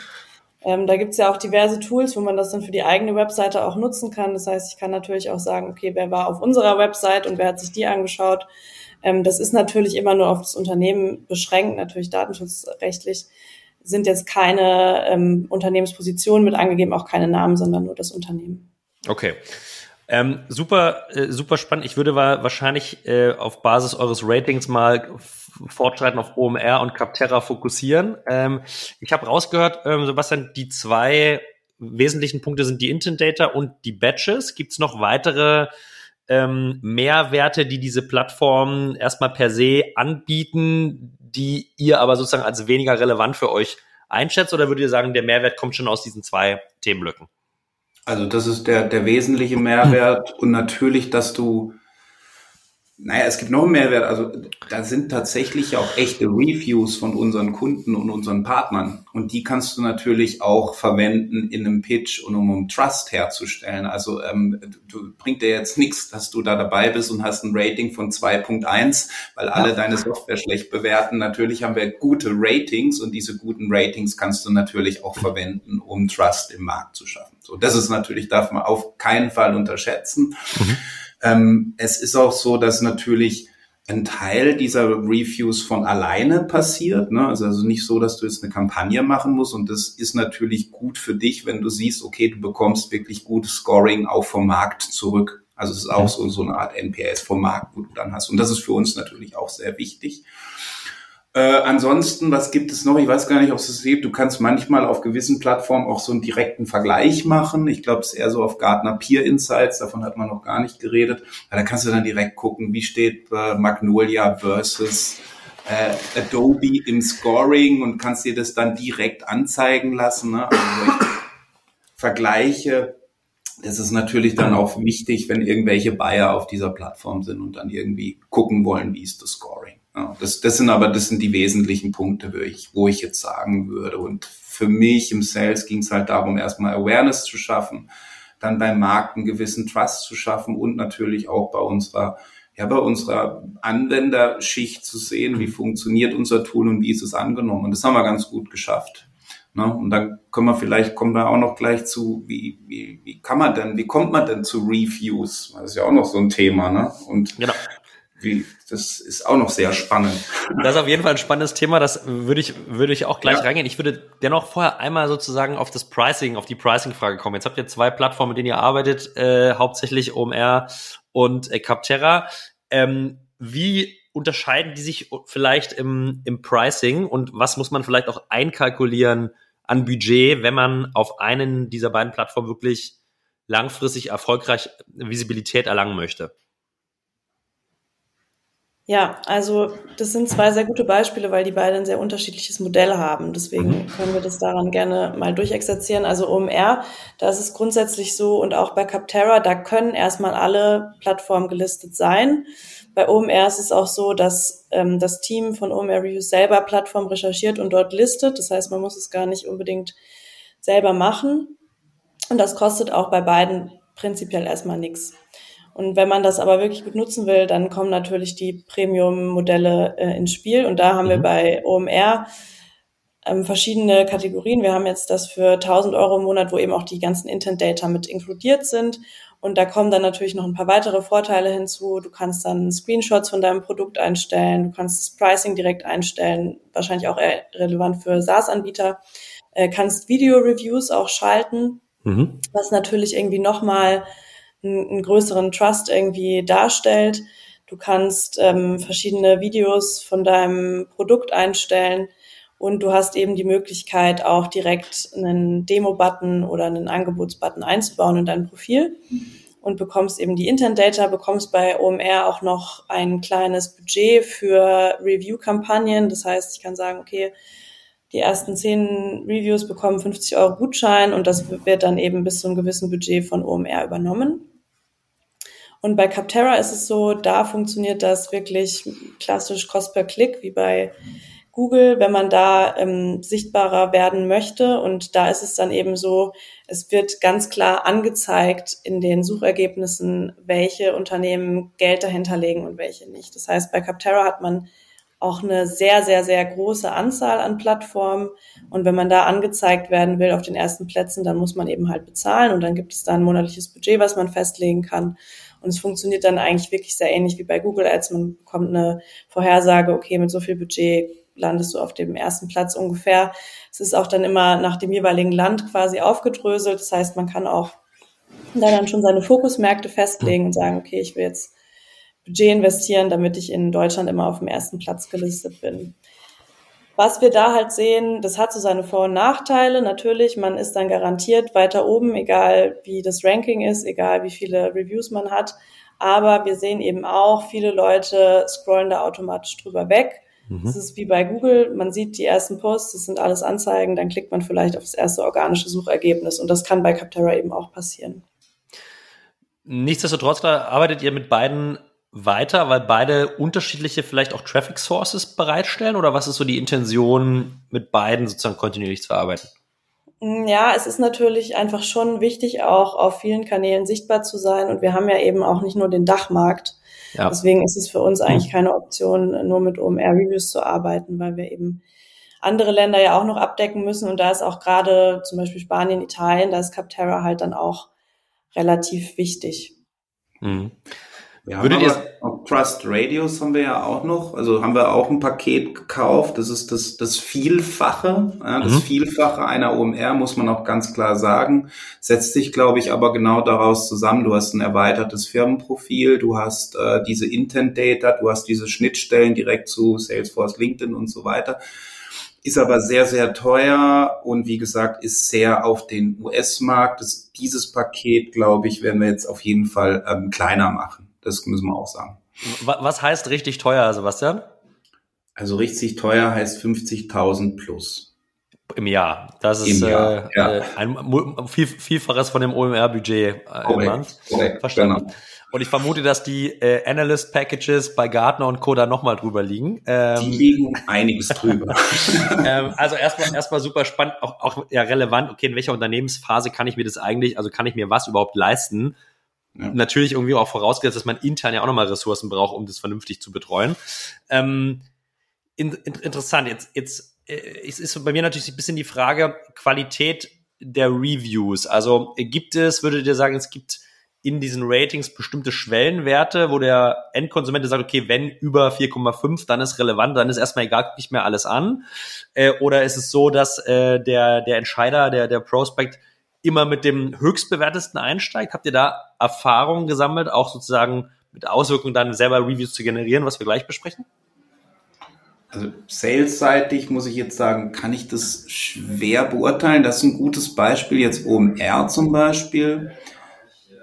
Ähm, da gibt's ja auch diverse Tools, wo man das dann für die eigene Webseite auch nutzen kann. Das heißt, ich kann natürlich auch sagen, okay, wer war auf unserer Website und wer hat sich die angeschaut? Ähm, das ist natürlich immer nur auf das Unternehmen beschränkt, natürlich datenschutzrechtlich sind jetzt keine ähm, Unternehmenspositionen mit angegeben, auch keine Namen, sondern nur das Unternehmen. Okay. Ähm, super, äh, super spannend. Ich würde wahrscheinlich äh, auf Basis eures Ratings mal fortschreiten auf OMR und Capterra fokussieren. Ähm, ich habe rausgehört, ähm, Sebastian, die zwei wesentlichen Punkte sind die Intent Data und die Batches. Gibt es noch weitere ähm, Mehrwerte, die diese Plattformen erstmal per se anbieten, die ihr aber sozusagen als weniger relevant für euch einschätzt? Oder würdet ihr sagen, der Mehrwert kommt schon aus diesen zwei Themenblöcken? Also das ist der, der wesentliche Mehrwert. Und natürlich, dass du naja, es gibt noch einen Mehrwert. Also da sind tatsächlich auch echte Reviews von unseren Kunden und unseren Partnern. Und die kannst du natürlich auch verwenden in einem Pitch und um, um Trust herzustellen. Also ähm, du, bringt dir jetzt nichts, dass du da dabei bist und hast ein Rating von 2.1, weil alle ja. deine Software schlecht bewerten. Natürlich haben wir gute Ratings und diese guten Ratings kannst du natürlich auch verwenden, um Trust im Markt zu schaffen. So, das ist natürlich, darf man auf keinen Fall unterschätzen. Mhm. Ähm, es ist auch so, dass natürlich ein Teil dieser Reviews von alleine passiert. Ne? Also, also nicht so, dass du jetzt eine Kampagne machen musst. Und das ist natürlich gut für dich, wenn du siehst, okay, du bekommst wirklich gutes Scoring auch vom Markt zurück. Also es ist auch so, so eine Art NPS vom Markt, wo du dann hast. Und das ist für uns natürlich auch sehr wichtig. Äh, ansonsten, was gibt es noch? Ich weiß gar nicht, ob es es gibt. Du kannst manchmal auf gewissen Plattformen auch so einen direkten Vergleich machen. Ich glaube, es ist eher so auf Gartner Peer Insights. Davon hat man noch gar nicht geredet. Aber da kannst du dann direkt gucken, wie steht äh, Magnolia versus äh, Adobe im Scoring und kannst dir das dann direkt anzeigen lassen. Ne? Also Vergleiche. Das ist natürlich dann auch wichtig, wenn irgendwelche Buyer auf dieser Plattform sind und dann irgendwie gucken wollen, wie ist das Scoring. Ja, das, das sind aber, das sind die wesentlichen Punkte, wo ich, wo ich jetzt sagen würde. Und für mich im Sales ging es halt darum, erstmal Awareness zu schaffen, dann beim Markt einen gewissen Trust zu schaffen und natürlich auch bei unserer, ja, bei unserer Anwenderschicht zu sehen, wie funktioniert unser Tool und wie ist es angenommen. Und das haben wir ganz gut geschafft. Ne? Und dann können wir vielleicht, kommen wir auch noch gleich zu, wie, wie, wie kann man denn, wie kommt man denn zu Reviews? Das ist ja auch noch so ein Thema, ne? Und genau wie, das ist auch noch sehr spannend. Das ist auf jeden Fall ein spannendes Thema. Das würde ich, würde ich auch gleich ja. reingehen. Ich würde dennoch vorher einmal sozusagen auf das Pricing, auf die Pricing-Frage kommen. Jetzt habt ihr zwei Plattformen, mit denen ihr arbeitet, äh, hauptsächlich OMR und äh, Capterra. Ähm, wie unterscheiden die sich vielleicht im, im Pricing und was muss man vielleicht auch einkalkulieren an Budget, wenn man auf einen dieser beiden Plattformen wirklich langfristig erfolgreich Visibilität erlangen möchte? Ja, also das sind zwei sehr gute Beispiele, weil die beide ein sehr unterschiedliches Modell haben. Deswegen mhm. können wir das daran gerne mal durchexerzieren. Also OMR, da ist es grundsätzlich so und auch bei Capterra, da können erstmal alle Plattformen gelistet sein. Bei OMR ist es auch so, dass ähm, das Team von OMR Reviews selber Plattform recherchiert und dort listet. Das heißt, man muss es gar nicht unbedingt selber machen. Und das kostet auch bei beiden prinzipiell erstmal nichts. Und wenn man das aber wirklich gut nutzen will, dann kommen natürlich die Premium-Modelle äh, ins Spiel. Und da haben mhm. wir bei OMR ähm, verschiedene Kategorien. Wir haben jetzt das für 1000 Euro im Monat, wo eben auch die ganzen Intent Data mit inkludiert sind. Und da kommen dann natürlich noch ein paar weitere Vorteile hinzu. Du kannst dann Screenshots von deinem Produkt einstellen, du kannst das Pricing direkt einstellen, wahrscheinlich auch relevant für SaaS-Anbieter, äh, kannst Video-Reviews auch schalten, mhm. was natürlich irgendwie nochmal einen, einen größeren Trust irgendwie darstellt. Du kannst ähm, verschiedene Videos von deinem Produkt einstellen und du hast eben die Möglichkeit, auch direkt einen Demo-Button oder einen Angebotsbutton einzubauen in dein Profil und bekommst eben die Intent Data, bekommst bei OMR auch noch ein kleines Budget für Review-Kampagnen. Das heißt, ich kann sagen, okay, die ersten zehn Reviews bekommen 50 Euro Gutschein und das wird dann eben bis zu einem gewissen Budget von OMR übernommen. Und bei Capterra ist es so, da funktioniert das wirklich klassisch Cost per Klick, wie bei Google, wenn man da ähm, sichtbarer werden möchte. Und da ist es dann eben so, es wird ganz klar angezeigt in den Suchergebnissen, welche Unternehmen Geld dahinterlegen und welche nicht. Das heißt, bei Capterra hat man auch eine sehr, sehr, sehr große Anzahl an Plattformen. Und wenn man da angezeigt werden will auf den ersten Plätzen, dann muss man eben halt bezahlen und dann gibt es da ein monatliches Budget, was man festlegen kann. Und es funktioniert dann eigentlich wirklich sehr ähnlich wie bei Google Ads. Man bekommt eine Vorhersage, okay, mit so viel Budget landest du auf dem ersten Platz ungefähr. Es ist auch dann immer nach dem jeweiligen Land quasi aufgedröselt. Das heißt, man kann auch da dann schon seine Fokusmärkte festlegen und sagen, okay, ich will jetzt Budget investieren, damit ich in Deutschland immer auf dem ersten Platz gelistet bin. Was wir da halt sehen, das hat so seine Vor- und Nachteile. Natürlich, man ist dann garantiert weiter oben, egal wie das Ranking ist, egal wie viele Reviews man hat. Aber wir sehen eben auch, viele Leute scrollen da automatisch drüber weg Mhm. Das ist wie bei Google, man sieht die ersten Posts, das sind alles Anzeigen, dann klickt man vielleicht auf das erste organische Suchergebnis und das kann bei Capterra eben auch passieren. Nichtsdestotrotz arbeitet ihr mit beiden weiter, weil beide unterschiedliche vielleicht auch Traffic Sources bereitstellen oder was ist so die Intention, mit beiden sozusagen kontinuierlich zu arbeiten? Ja, es ist natürlich einfach schon wichtig, auch auf vielen Kanälen sichtbar zu sein. Und wir haben ja eben auch nicht nur den Dachmarkt, ja. Deswegen ist es für uns eigentlich hm. keine Option, nur mit OMR-Reviews zu arbeiten, weil wir eben andere Länder ja auch noch abdecken müssen. Und da ist auch gerade zum Beispiel Spanien, Italien, da ist Capterra halt dann auch relativ wichtig. Mhm. Ja, Würdet ihr auch Trust Radios haben wir ja auch noch, also haben wir auch ein Paket gekauft. Das ist das, das Vielfache, ja, das mhm. Vielfache einer OMR, muss man auch ganz klar sagen. Setzt sich, glaube ich, aber genau daraus zusammen. Du hast ein erweitertes Firmenprofil, du hast äh, diese Intent Data, du hast diese Schnittstellen direkt zu Salesforce, LinkedIn und so weiter ist aber sehr, sehr teuer und wie gesagt, ist sehr auf den US-Markt. Dieses Paket, glaube ich, werden wir jetzt auf jeden Fall ähm, kleiner machen. Das müssen wir auch sagen. Was heißt richtig teuer, Sebastian? Also richtig teuer heißt 50.000 plus. Im Jahr. Das ist Jahr, äh, ja. Äh, ein viel, Vielfaches von dem OMR-Budget äh, korrekt, korrekt, Verstanden. Genau. Und ich vermute, dass die äh, Analyst Packages bei Gartner und Co. da nochmal drüber liegen. Ähm, die liegen einiges drüber. ähm, also erstmal erstmal super spannend, auch, auch ja relevant. Okay, in welcher Unternehmensphase kann ich mir das eigentlich, also kann ich mir was überhaupt leisten? Ja. Natürlich irgendwie auch vorausgesetzt, dass man intern ja auch nochmal Ressourcen braucht, um das vernünftig zu betreuen. Ähm, in, in, interessant, jetzt, jetzt äh, ist bei mir natürlich ein bisschen die Frage Qualität der Reviews. Also gibt es, würdet ihr sagen, es gibt in diesen Ratings bestimmte Schwellenwerte, wo der Endkonsument sagt, okay, wenn über 4,5, dann ist relevant, dann ist erstmal egal, nicht mehr alles an. Äh, oder ist es so, dass äh, der, der Entscheider, der, der Prospect immer mit dem höchstbewertesten einsteigt? Habt ihr da Erfahrungen gesammelt, auch sozusagen mit Auswirkungen dann selber Reviews zu generieren, was wir gleich besprechen? Also salesseitig muss ich jetzt sagen, kann ich das schwer beurteilen. Das ist ein gutes Beispiel, jetzt OMR zum Beispiel.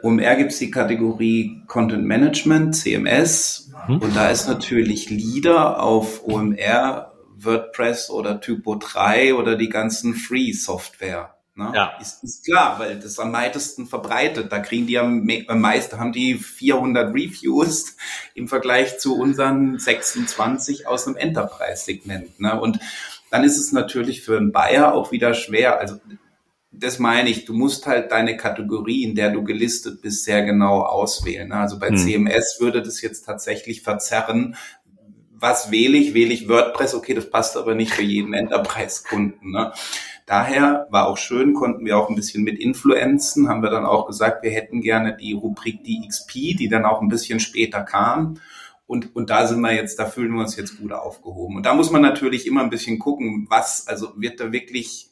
OMR gibt es die Kategorie Content Management, CMS. Mhm. Und da ist natürlich Leader auf OMR, WordPress oder Typo 3 oder die ganzen Free-Software. Ne? Ja. Ist, ist klar, weil das am meisten verbreitet. Da kriegen die am, am meisten, haben die 400 Reviews im Vergleich zu unseren 26 aus dem Enterprise-Segment. Ne? Und dann ist es natürlich für einen Buyer auch wieder schwer. Also das meine ich, du musst halt deine Kategorie, in der du gelistet bist, sehr genau auswählen. Ne? Also bei hm. CMS würde das jetzt tatsächlich verzerren, was wähle ich? Wähle ich WordPress? Okay, das passt aber nicht für jeden Enterprise-Kunden. Ne? Daher war auch schön, konnten wir auch ein bisschen mit influenzen, haben wir dann auch gesagt, wir hätten gerne die Rubrik DXP, die dann auch ein bisschen später kam. Und, und da sind wir jetzt, da fühlen wir uns jetzt gut aufgehoben. Und da muss man natürlich immer ein bisschen gucken, was, also wird da wirklich,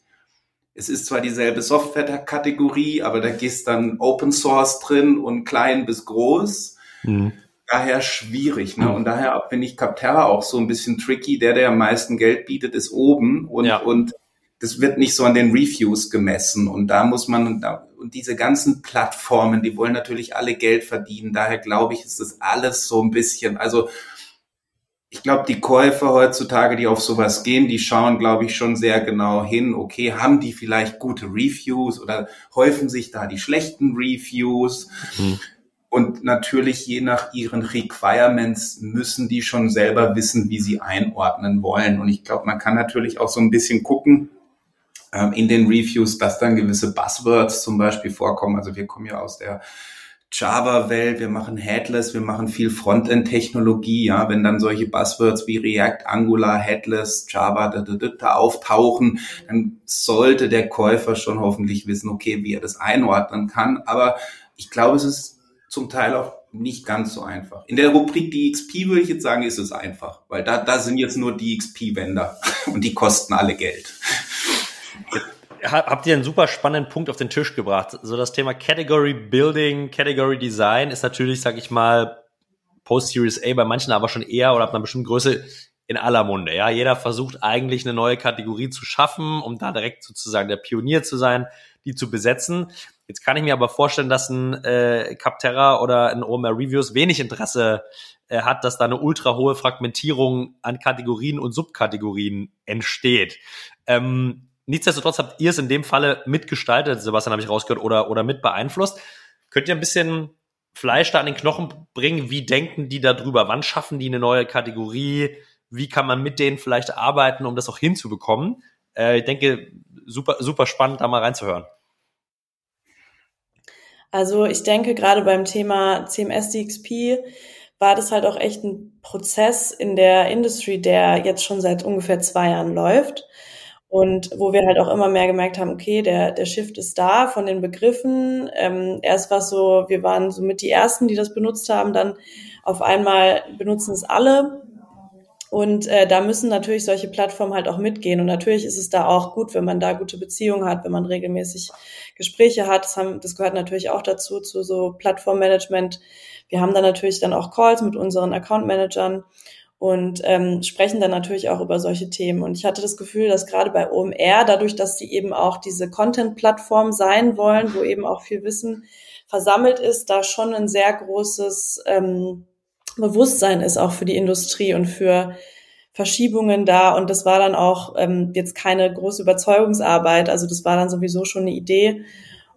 es ist zwar dieselbe Software-Kategorie, aber da gehst dann Open Source drin und klein bis groß. Mhm daher schwierig. Ne? Und daher finde ich Capterra auch so ein bisschen tricky. Der, der am meisten Geld bietet, ist oben und, ja. und das wird nicht so an den Reviews gemessen. Und da muss man, und diese ganzen Plattformen, die wollen natürlich alle Geld verdienen. Daher glaube ich, ist das alles so ein bisschen, also ich glaube, die Käufer heutzutage, die auf sowas gehen, die schauen, glaube ich, schon sehr genau hin, okay, haben die vielleicht gute Reviews oder häufen sich da die schlechten Reviews? Mhm. Und natürlich je nach ihren Requirements müssen die schon selber wissen, wie sie einordnen wollen. Und ich glaube, man kann natürlich auch so ein bisschen gucken in den Reviews, dass dann gewisse Buzzwords zum Beispiel vorkommen. Also wir kommen ja aus der Java-Welt, wir machen Headless, wir machen viel Frontend-Technologie, ja, wenn dann solche Buzzwords wie React, Angular, Headless, Java da, da, da, da auftauchen, dann sollte der Käufer schon hoffentlich wissen, okay, wie er das einordnen kann. Aber ich glaube, es ist zum Teil auch nicht ganz so einfach. In der Rubrik DXP würde ich jetzt sagen, ist es einfach, weil da, da sind jetzt nur DXP-Wender und die kosten alle Geld. Habt ihr einen super spannenden Punkt auf den Tisch gebracht? So das Thema Category Building, Category Design ist natürlich, sag ich mal, Post-Series A bei manchen aber schon eher oder ab einer bestimmten Größe in aller Munde. Ja, jeder versucht eigentlich eine neue Kategorie zu schaffen, um da direkt sozusagen der Pionier zu sein, die zu besetzen. Jetzt kann ich mir aber vorstellen, dass ein äh, Capterra oder ein OMR Reviews wenig Interesse äh, hat, dass da eine ultra hohe Fragmentierung an Kategorien und Subkategorien entsteht. Ähm, nichtsdestotrotz habt ihr es in dem Falle mitgestaltet, Sebastian habe ich rausgehört, oder, oder mit beeinflusst. Könnt ihr ein bisschen Fleisch da an den Knochen bringen? Wie denken die da drüber? Wann schaffen die eine neue Kategorie? Wie kann man mit denen vielleicht arbeiten, um das auch hinzubekommen? Äh, ich denke, super, super spannend, da mal reinzuhören. Also ich denke, gerade beim Thema CMS DXP war das halt auch echt ein Prozess in der Industry, der jetzt schon seit ungefähr zwei Jahren läuft. Und wo wir halt auch immer mehr gemerkt haben, okay, der, der Shift ist da von den Begriffen. Ähm, erst war es so, wir waren so mit die Ersten, die das benutzt haben, dann auf einmal benutzen es alle. Und äh, da müssen natürlich solche Plattformen halt auch mitgehen. Und natürlich ist es da auch gut, wenn man da gute Beziehungen hat, wenn man regelmäßig Gespräche hat. Das, haben, das gehört natürlich auch dazu, zu so Plattformmanagement. Wir haben da natürlich dann auch Calls mit unseren Account-Managern und ähm, sprechen dann natürlich auch über solche Themen. Und ich hatte das Gefühl, dass gerade bei OMR, dadurch, dass sie eben auch diese Content-Plattform sein wollen, wo eben auch viel Wissen versammelt ist, da schon ein sehr großes ähm, Bewusstsein ist, auch für die Industrie und für Verschiebungen da. Und das war dann auch ähm, jetzt keine große Überzeugungsarbeit. Also das war dann sowieso schon eine Idee.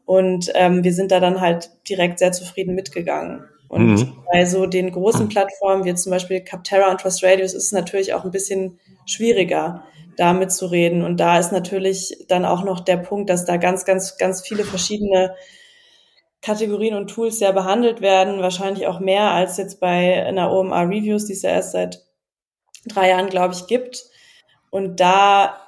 Und ähm, wir sind da dann halt direkt sehr zufrieden mitgegangen. Und mhm. bei so den großen Plattformen, wie zum Beispiel Capterra und Trust Radius, ist es natürlich auch ein bisschen schwieriger, da mitzureden. Und da ist natürlich dann auch noch der Punkt, dass da ganz, ganz, ganz viele verschiedene Kategorien und Tools ja behandelt werden, wahrscheinlich auch mehr als jetzt bei einer OMR Reviews, die es ja erst seit drei Jahren, glaube ich, gibt. Und da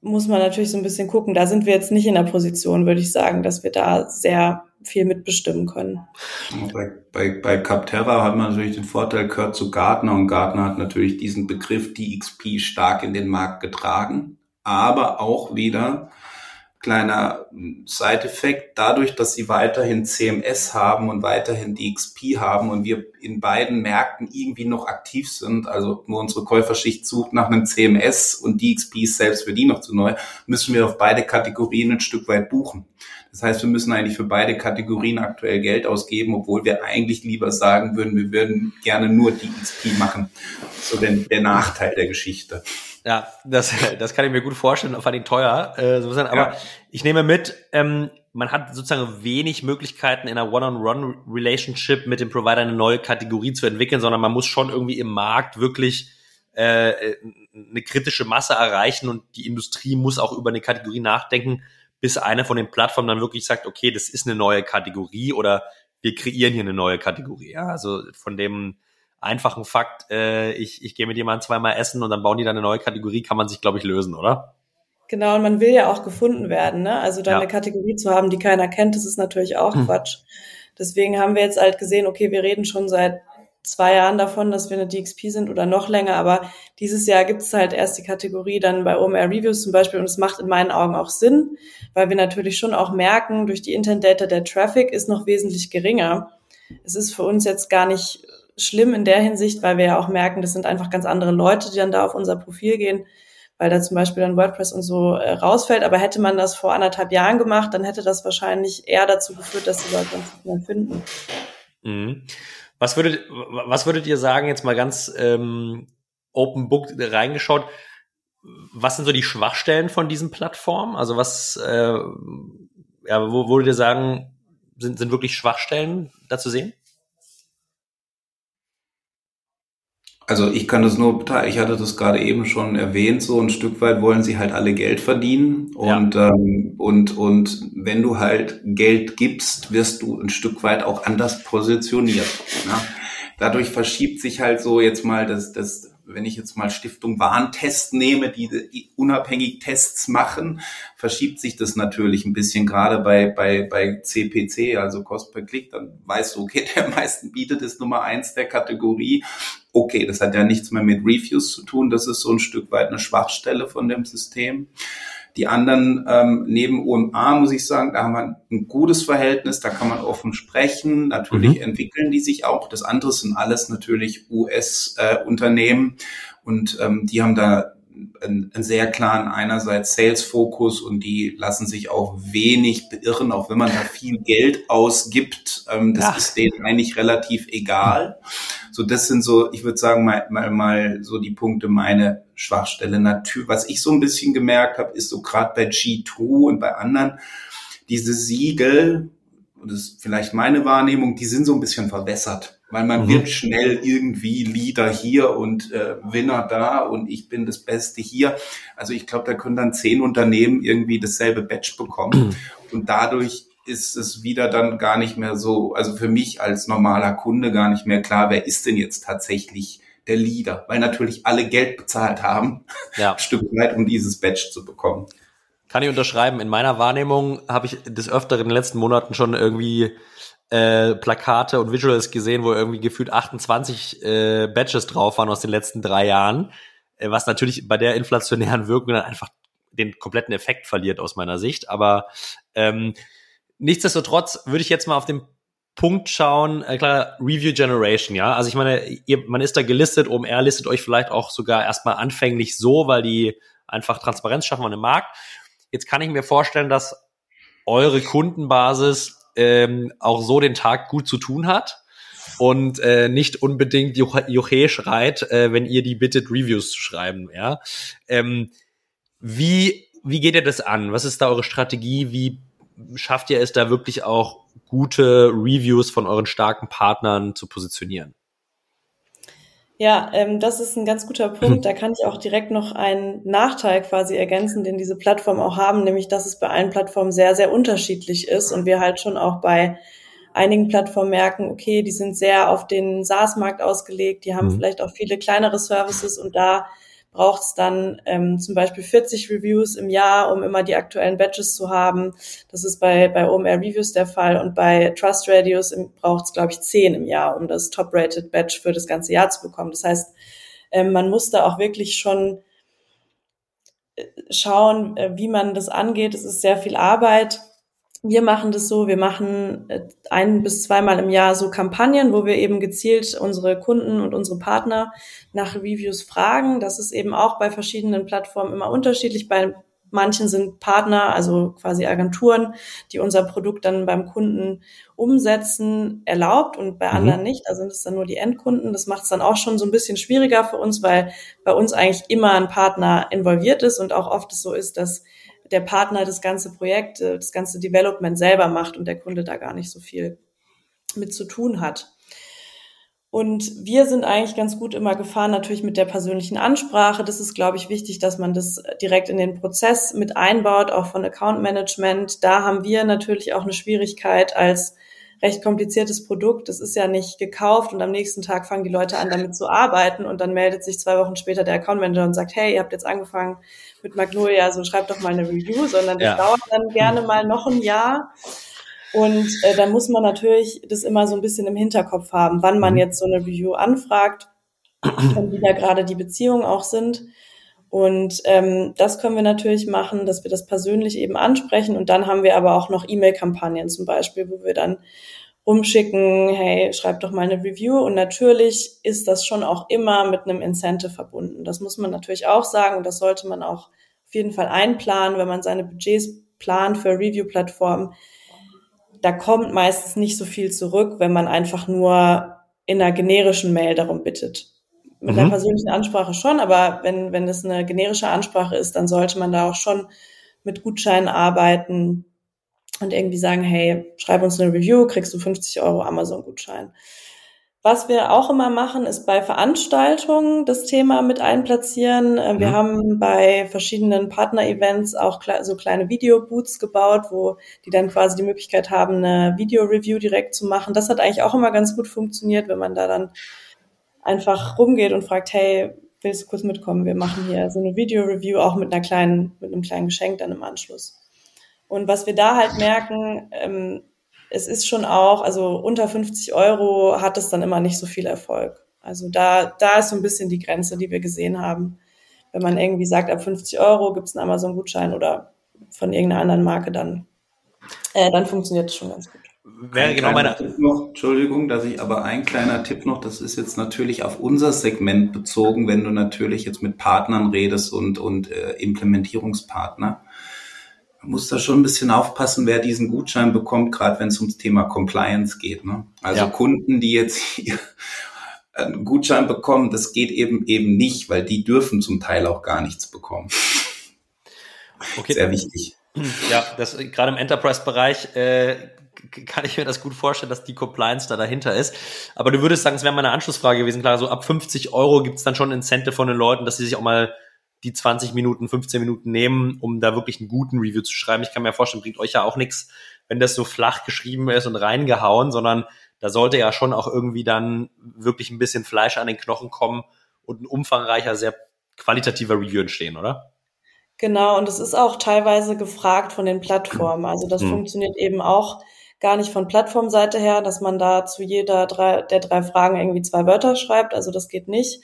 muss man natürlich so ein bisschen gucken. Da sind wir jetzt nicht in der Position, würde ich sagen, dass wir da sehr viel mitbestimmen können. Bei, bei, bei Capterra hat man natürlich den Vorteil, gehört zu Gartner und Gartner hat natürlich diesen Begriff DXP stark in den Markt getragen, aber auch wieder kleiner Side-Effekt, dadurch, dass sie weiterhin CMS haben und weiterhin DXP haben und wir in beiden Märkten irgendwie noch aktiv sind, also nur unsere Käuferschicht sucht nach einem CMS und DXP ist selbst für die noch zu neu, müssen wir auf beide Kategorien ein Stück weit buchen. Das heißt, wir müssen eigentlich für beide Kategorien aktuell Geld ausgeben, obwohl wir eigentlich lieber sagen würden, wir würden gerne nur DXP machen. So denn der Nachteil der Geschichte. Ja, das, das kann ich mir gut vorstellen, vor allem teuer. Äh, so aber ja. ich nehme mit, ähm, man hat sozusagen wenig Möglichkeiten in einer One-on-One-Relationship mit dem Provider eine neue Kategorie zu entwickeln, sondern man muss schon irgendwie im Markt wirklich äh, eine kritische Masse erreichen und die Industrie muss auch über eine Kategorie nachdenken, bis eine von den Plattformen dann wirklich sagt, okay, das ist eine neue Kategorie oder wir kreieren hier eine neue Kategorie. Ja, also von dem einfachen Fakt, äh, ich, ich gehe mit jemandem zweimal essen und dann bauen die dann eine neue Kategorie, kann man sich, glaube ich, lösen, oder? Genau, und man will ja auch gefunden werden, ne? Also da ja. eine Kategorie zu haben, die keiner kennt, das ist natürlich auch hm. Quatsch. Deswegen haben wir jetzt halt gesehen, okay, wir reden schon seit zwei Jahren davon, dass wir eine DXP sind oder noch länger, aber dieses Jahr gibt es halt erst die Kategorie dann bei OMR Reviews zum Beispiel und es macht in meinen Augen auch Sinn, weil wir natürlich schon auch merken, durch die Intent Data der Traffic ist noch wesentlich geringer. Es ist für uns jetzt gar nicht schlimm in der Hinsicht, weil wir ja auch merken, das sind einfach ganz andere Leute, die dann da auf unser Profil gehen weil da zum Beispiel dann WordPress und so äh, rausfällt. Aber hätte man das vor anderthalb Jahren gemacht, dann hätte das wahrscheinlich eher dazu geführt, dass die Leute uns nicht mehr finden. Mhm. Was würdet, was würdet ihr sagen, jetzt mal ganz ähm, Open Book reingeschaut, was sind so die Schwachstellen von diesen Plattformen? Also was, äh, ja, wo würdet ihr sagen, sind, sind wirklich Schwachstellen da zu sehen? Also ich kann das nur, ich hatte das gerade eben schon erwähnt, so ein Stück weit wollen sie halt alle Geld verdienen und ja. ähm, und und wenn du halt Geld gibst, wirst du ein Stück weit auch anders positioniert. Ne? Dadurch verschiebt sich halt so jetzt mal das das wenn ich jetzt mal Stiftung Warntest nehme, die, die unabhängig Tests machen, verschiebt sich das natürlich ein bisschen, gerade bei, bei, bei CPC, also Cost per Click, dann weißt du, okay, der meisten bietet ist Nummer eins der Kategorie. Okay, das hat ja nichts mehr mit Reviews zu tun, das ist so ein Stück weit eine Schwachstelle von dem System. Die anderen ähm, neben UMA muss ich sagen, da haben wir ein gutes Verhältnis, da kann man offen sprechen. Natürlich mhm. entwickeln die sich auch. Das andere sind alles natürlich US-Unternehmen äh, und ähm, die haben da einen, einen sehr klaren einerseits Sales-Fokus und die lassen sich auch wenig beirren, auch wenn man da viel Geld ausgibt. Ähm, das ja. ist denen eigentlich relativ egal. So, das sind so, ich würde sagen, mal, mal, mal so die Punkte meine Schwachstelle. Natürlich, was ich so ein bisschen gemerkt habe, ist so gerade bei G2 und bei anderen, diese Siegel, und das ist vielleicht meine Wahrnehmung, die sind so ein bisschen verwässert weil man mhm. wird schnell irgendwie Leader hier und äh, Winner da und ich bin das Beste hier. Also ich glaube, da können dann zehn Unternehmen irgendwie dasselbe Badge bekommen und dadurch ist es wieder dann gar nicht mehr so, also für mich als normaler Kunde gar nicht mehr klar, wer ist denn jetzt tatsächlich der Leader, weil natürlich alle Geld bezahlt haben, ja. ein Stück weit, um dieses Badge zu bekommen. Kann ich unterschreiben. In meiner Wahrnehmung habe ich des Öfteren in den letzten Monaten schon irgendwie äh, Plakate und Visuals gesehen, wo irgendwie gefühlt 28 äh, Badges drauf waren aus den letzten drei Jahren, äh, was natürlich bei der inflationären Wirkung dann einfach den kompletten Effekt verliert aus meiner Sicht. Aber ähm, nichtsdestotrotz würde ich jetzt mal auf den Punkt schauen, äh, klar, Review Generation, ja. Also ich meine, ihr, man ist da gelistet, OMR listet euch vielleicht auch sogar erstmal anfänglich so, weil die einfach Transparenz schaffen an dem Markt. Jetzt kann ich mir vorstellen, dass eure Kundenbasis ähm, auch so den Tag gut zu tun hat und äh, nicht unbedingt Juche schreit, äh, wenn ihr die bittet, Reviews zu schreiben. Ja? Ähm, wie, wie geht ihr das an? Was ist da eure Strategie? Wie schafft ihr es da wirklich auch gute Reviews von euren starken Partnern zu positionieren? Ja, ähm, das ist ein ganz guter Punkt. Da kann ich auch direkt noch einen Nachteil quasi ergänzen, den diese Plattformen auch haben, nämlich dass es bei allen Plattformen sehr, sehr unterschiedlich ist und wir halt schon auch bei einigen Plattformen merken, okay, die sind sehr auf den SaaS-Markt ausgelegt, die haben mhm. vielleicht auch viele kleinere Services und da braucht es dann ähm, zum Beispiel 40 Reviews im Jahr, um immer die aktuellen Badges zu haben. Das ist bei, bei OMR Reviews der Fall und bei Trust Radios braucht es, glaube ich, 10 im Jahr, um das Top-Rated Badge für das ganze Jahr zu bekommen. Das heißt, ähm, man muss da auch wirklich schon äh, schauen, äh, wie man das angeht. Es ist sehr viel Arbeit wir machen das so, wir machen äh, ein bis zweimal im Jahr so Kampagnen, wo wir eben gezielt unsere Kunden und unsere Partner nach Reviews fragen. Das ist eben auch bei verschiedenen Plattformen immer unterschiedlich. Bei manchen sind Partner, also quasi Agenturen, die unser Produkt dann beim Kunden umsetzen, erlaubt und bei mhm. anderen nicht. Also sind es dann nur die Endkunden. Das macht es dann auch schon so ein bisschen schwieriger für uns, weil bei uns eigentlich immer ein Partner involviert ist und auch oft es so ist, dass der Partner das ganze Projekt, äh, das ganze Development selber macht und der Kunde da gar nicht so viel mit zu tun hat. Und wir sind eigentlich ganz gut immer gefahren, natürlich mit der persönlichen Ansprache. Das ist, glaube ich, wichtig, dass man das direkt in den Prozess mit einbaut, auch von Account Management. Da haben wir natürlich auch eine Schwierigkeit als recht kompliziertes Produkt. Das ist ja nicht gekauft und am nächsten Tag fangen die Leute an, damit zu arbeiten und dann meldet sich zwei Wochen später der Account Manager und sagt, hey, ihr habt jetzt angefangen mit Magnolia, so schreibt doch mal eine Review, sondern das ja. dauert dann gerne mal noch ein Jahr. Und äh, dann muss man natürlich das immer so ein bisschen im Hinterkopf haben, wann man mhm. jetzt so eine Review anfragt und wie da gerade die Beziehungen auch sind. Und ähm, das können wir natürlich machen, dass wir das persönlich eben ansprechen. Und dann haben wir aber auch noch E-Mail-Kampagnen zum Beispiel, wo wir dann rumschicken, hey, schreib doch mal eine Review. Und natürlich ist das schon auch immer mit einem Incentive verbunden. Das muss man natürlich auch sagen und das sollte man auch auf jeden Fall einplanen, wenn man seine Budgets plant für Review-Plattformen. Da kommt meistens nicht so viel zurück, wenn man einfach nur in einer generischen Mail darum bittet mit mhm. einer persönlichen Ansprache schon, aber wenn, wenn es eine generische Ansprache ist, dann sollte man da auch schon mit Gutscheinen arbeiten und irgendwie sagen, hey, schreib uns eine Review, kriegst du 50 Euro Amazon-Gutschein. Was wir auch immer machen, ist bei Veranstaltungen das Thema mit einplatzieren. Äh, wir mhm. haben bei verschiedenen Partner-Events auch so kleine Video-Boots gebaut, wo die dann quasi die Möglichkeit haben, eine Video-Review direkt zu machen. Das hat eigentlich auch immer ganz gut funktioniert, wenn man da dann einfach rumgeht und fragt, hey, willst du kurz mitkommen? Wir machen hier so eine Video-Review auch mit einer kleinen, mit einem kleinen Geschenk dann im Anschluss. Und was wir da halt merken, ähm, es ist schon auch, also unter 50 Euro hat es dann immer nicht so viel Erfolg. Also da, da ist so ein bisschen die Grenze, die wir gesehen haben. Wenn man irgendwie sagt, ab 50 Euro gibt es einen Amazon-Gutschein oder von irgendeiner anderen Marke, dann, äh, dann funktioniert es schon ganz gut wäre genau meine. Tipp noch, Entschuldigung, dass ich aber ein kleiner Tipp noch, das ist jetzt natürlich auf unser Segment bezogen, wenn du natürlich jetzt mit Partnern redest und, und äh, Implementierungspartner. Man muss da schon ein bisschen aufpassen, wer diesen Gutschein bekommt, gerade wenn es ums Thema Compliance geht. Ne? Also ja. Kunden, die jetzt hier einen Gutschein bekommen, das geht eben eben nicht, weil die dürfen zum Teil auch gar nichts bekommen. Okay. Sehr wichtig. Ja, das gerade im Enterprise-Bereich äh, kann ich mir das gut vorstellen, dass die Compliance da dahinter ist. Aber du würdest sagen, es wäre meine Anschlussfrage gewesen. Klar, so ab 50 Euro gibt es dann schon Incentive von den Leuten, dass sie sich auch mal die 20 Minuten, 15 Minuten nehmen, um da wirklich einen guten Review zu schreiben. Ich kann mir vorstellen, bringt euch ja auch nichts, wenn das so flach geschrieben ist und reingehauen, sondern da sollte ja schon auch irgendwie dann wirklich ein bisschen Fleisch an den Knochen kommen und ein umfangreicher, sehr qualitativer Review entstehen, oder? Genau, und es ist auch teilweise gefragt von den Plattformen. Also das hm. funktioniert eben auch gar nicht von Plattformseite her, dass man da zu jeder drei, der drei Fragen irgendwie zwei Wörter schreibt. Also das geht nicht.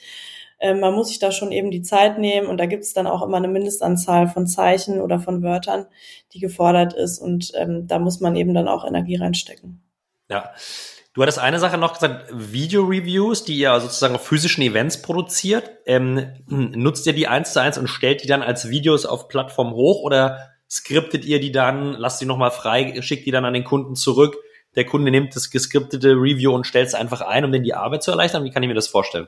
Ähm, man muss sich da schon eben die Zeit nehmen und da gibt es dann auch immer eine Mindestanzahl von Zeichen oder von Wörtern, die gefordert ist und ähm, da muss man eben dann auch Energie reinstecken. Ja. Du hattest eine Sache noch gesagt, Video-Reviews, die ihr sozusagen auf physischen Events produziert. Ähm, nutzt ihr die eins zu eins und stellt die dann als Videos auf Plattform hoch oder skriptet ihr die dann, lasst die nochmal frei, schickt die dann an den Kunden zurück. Der Kunde nimmt das geskriptete Review und stellt es einfach ein, um den die Arbeit zu erleichtern. Wie kann ich mir das vorstellen?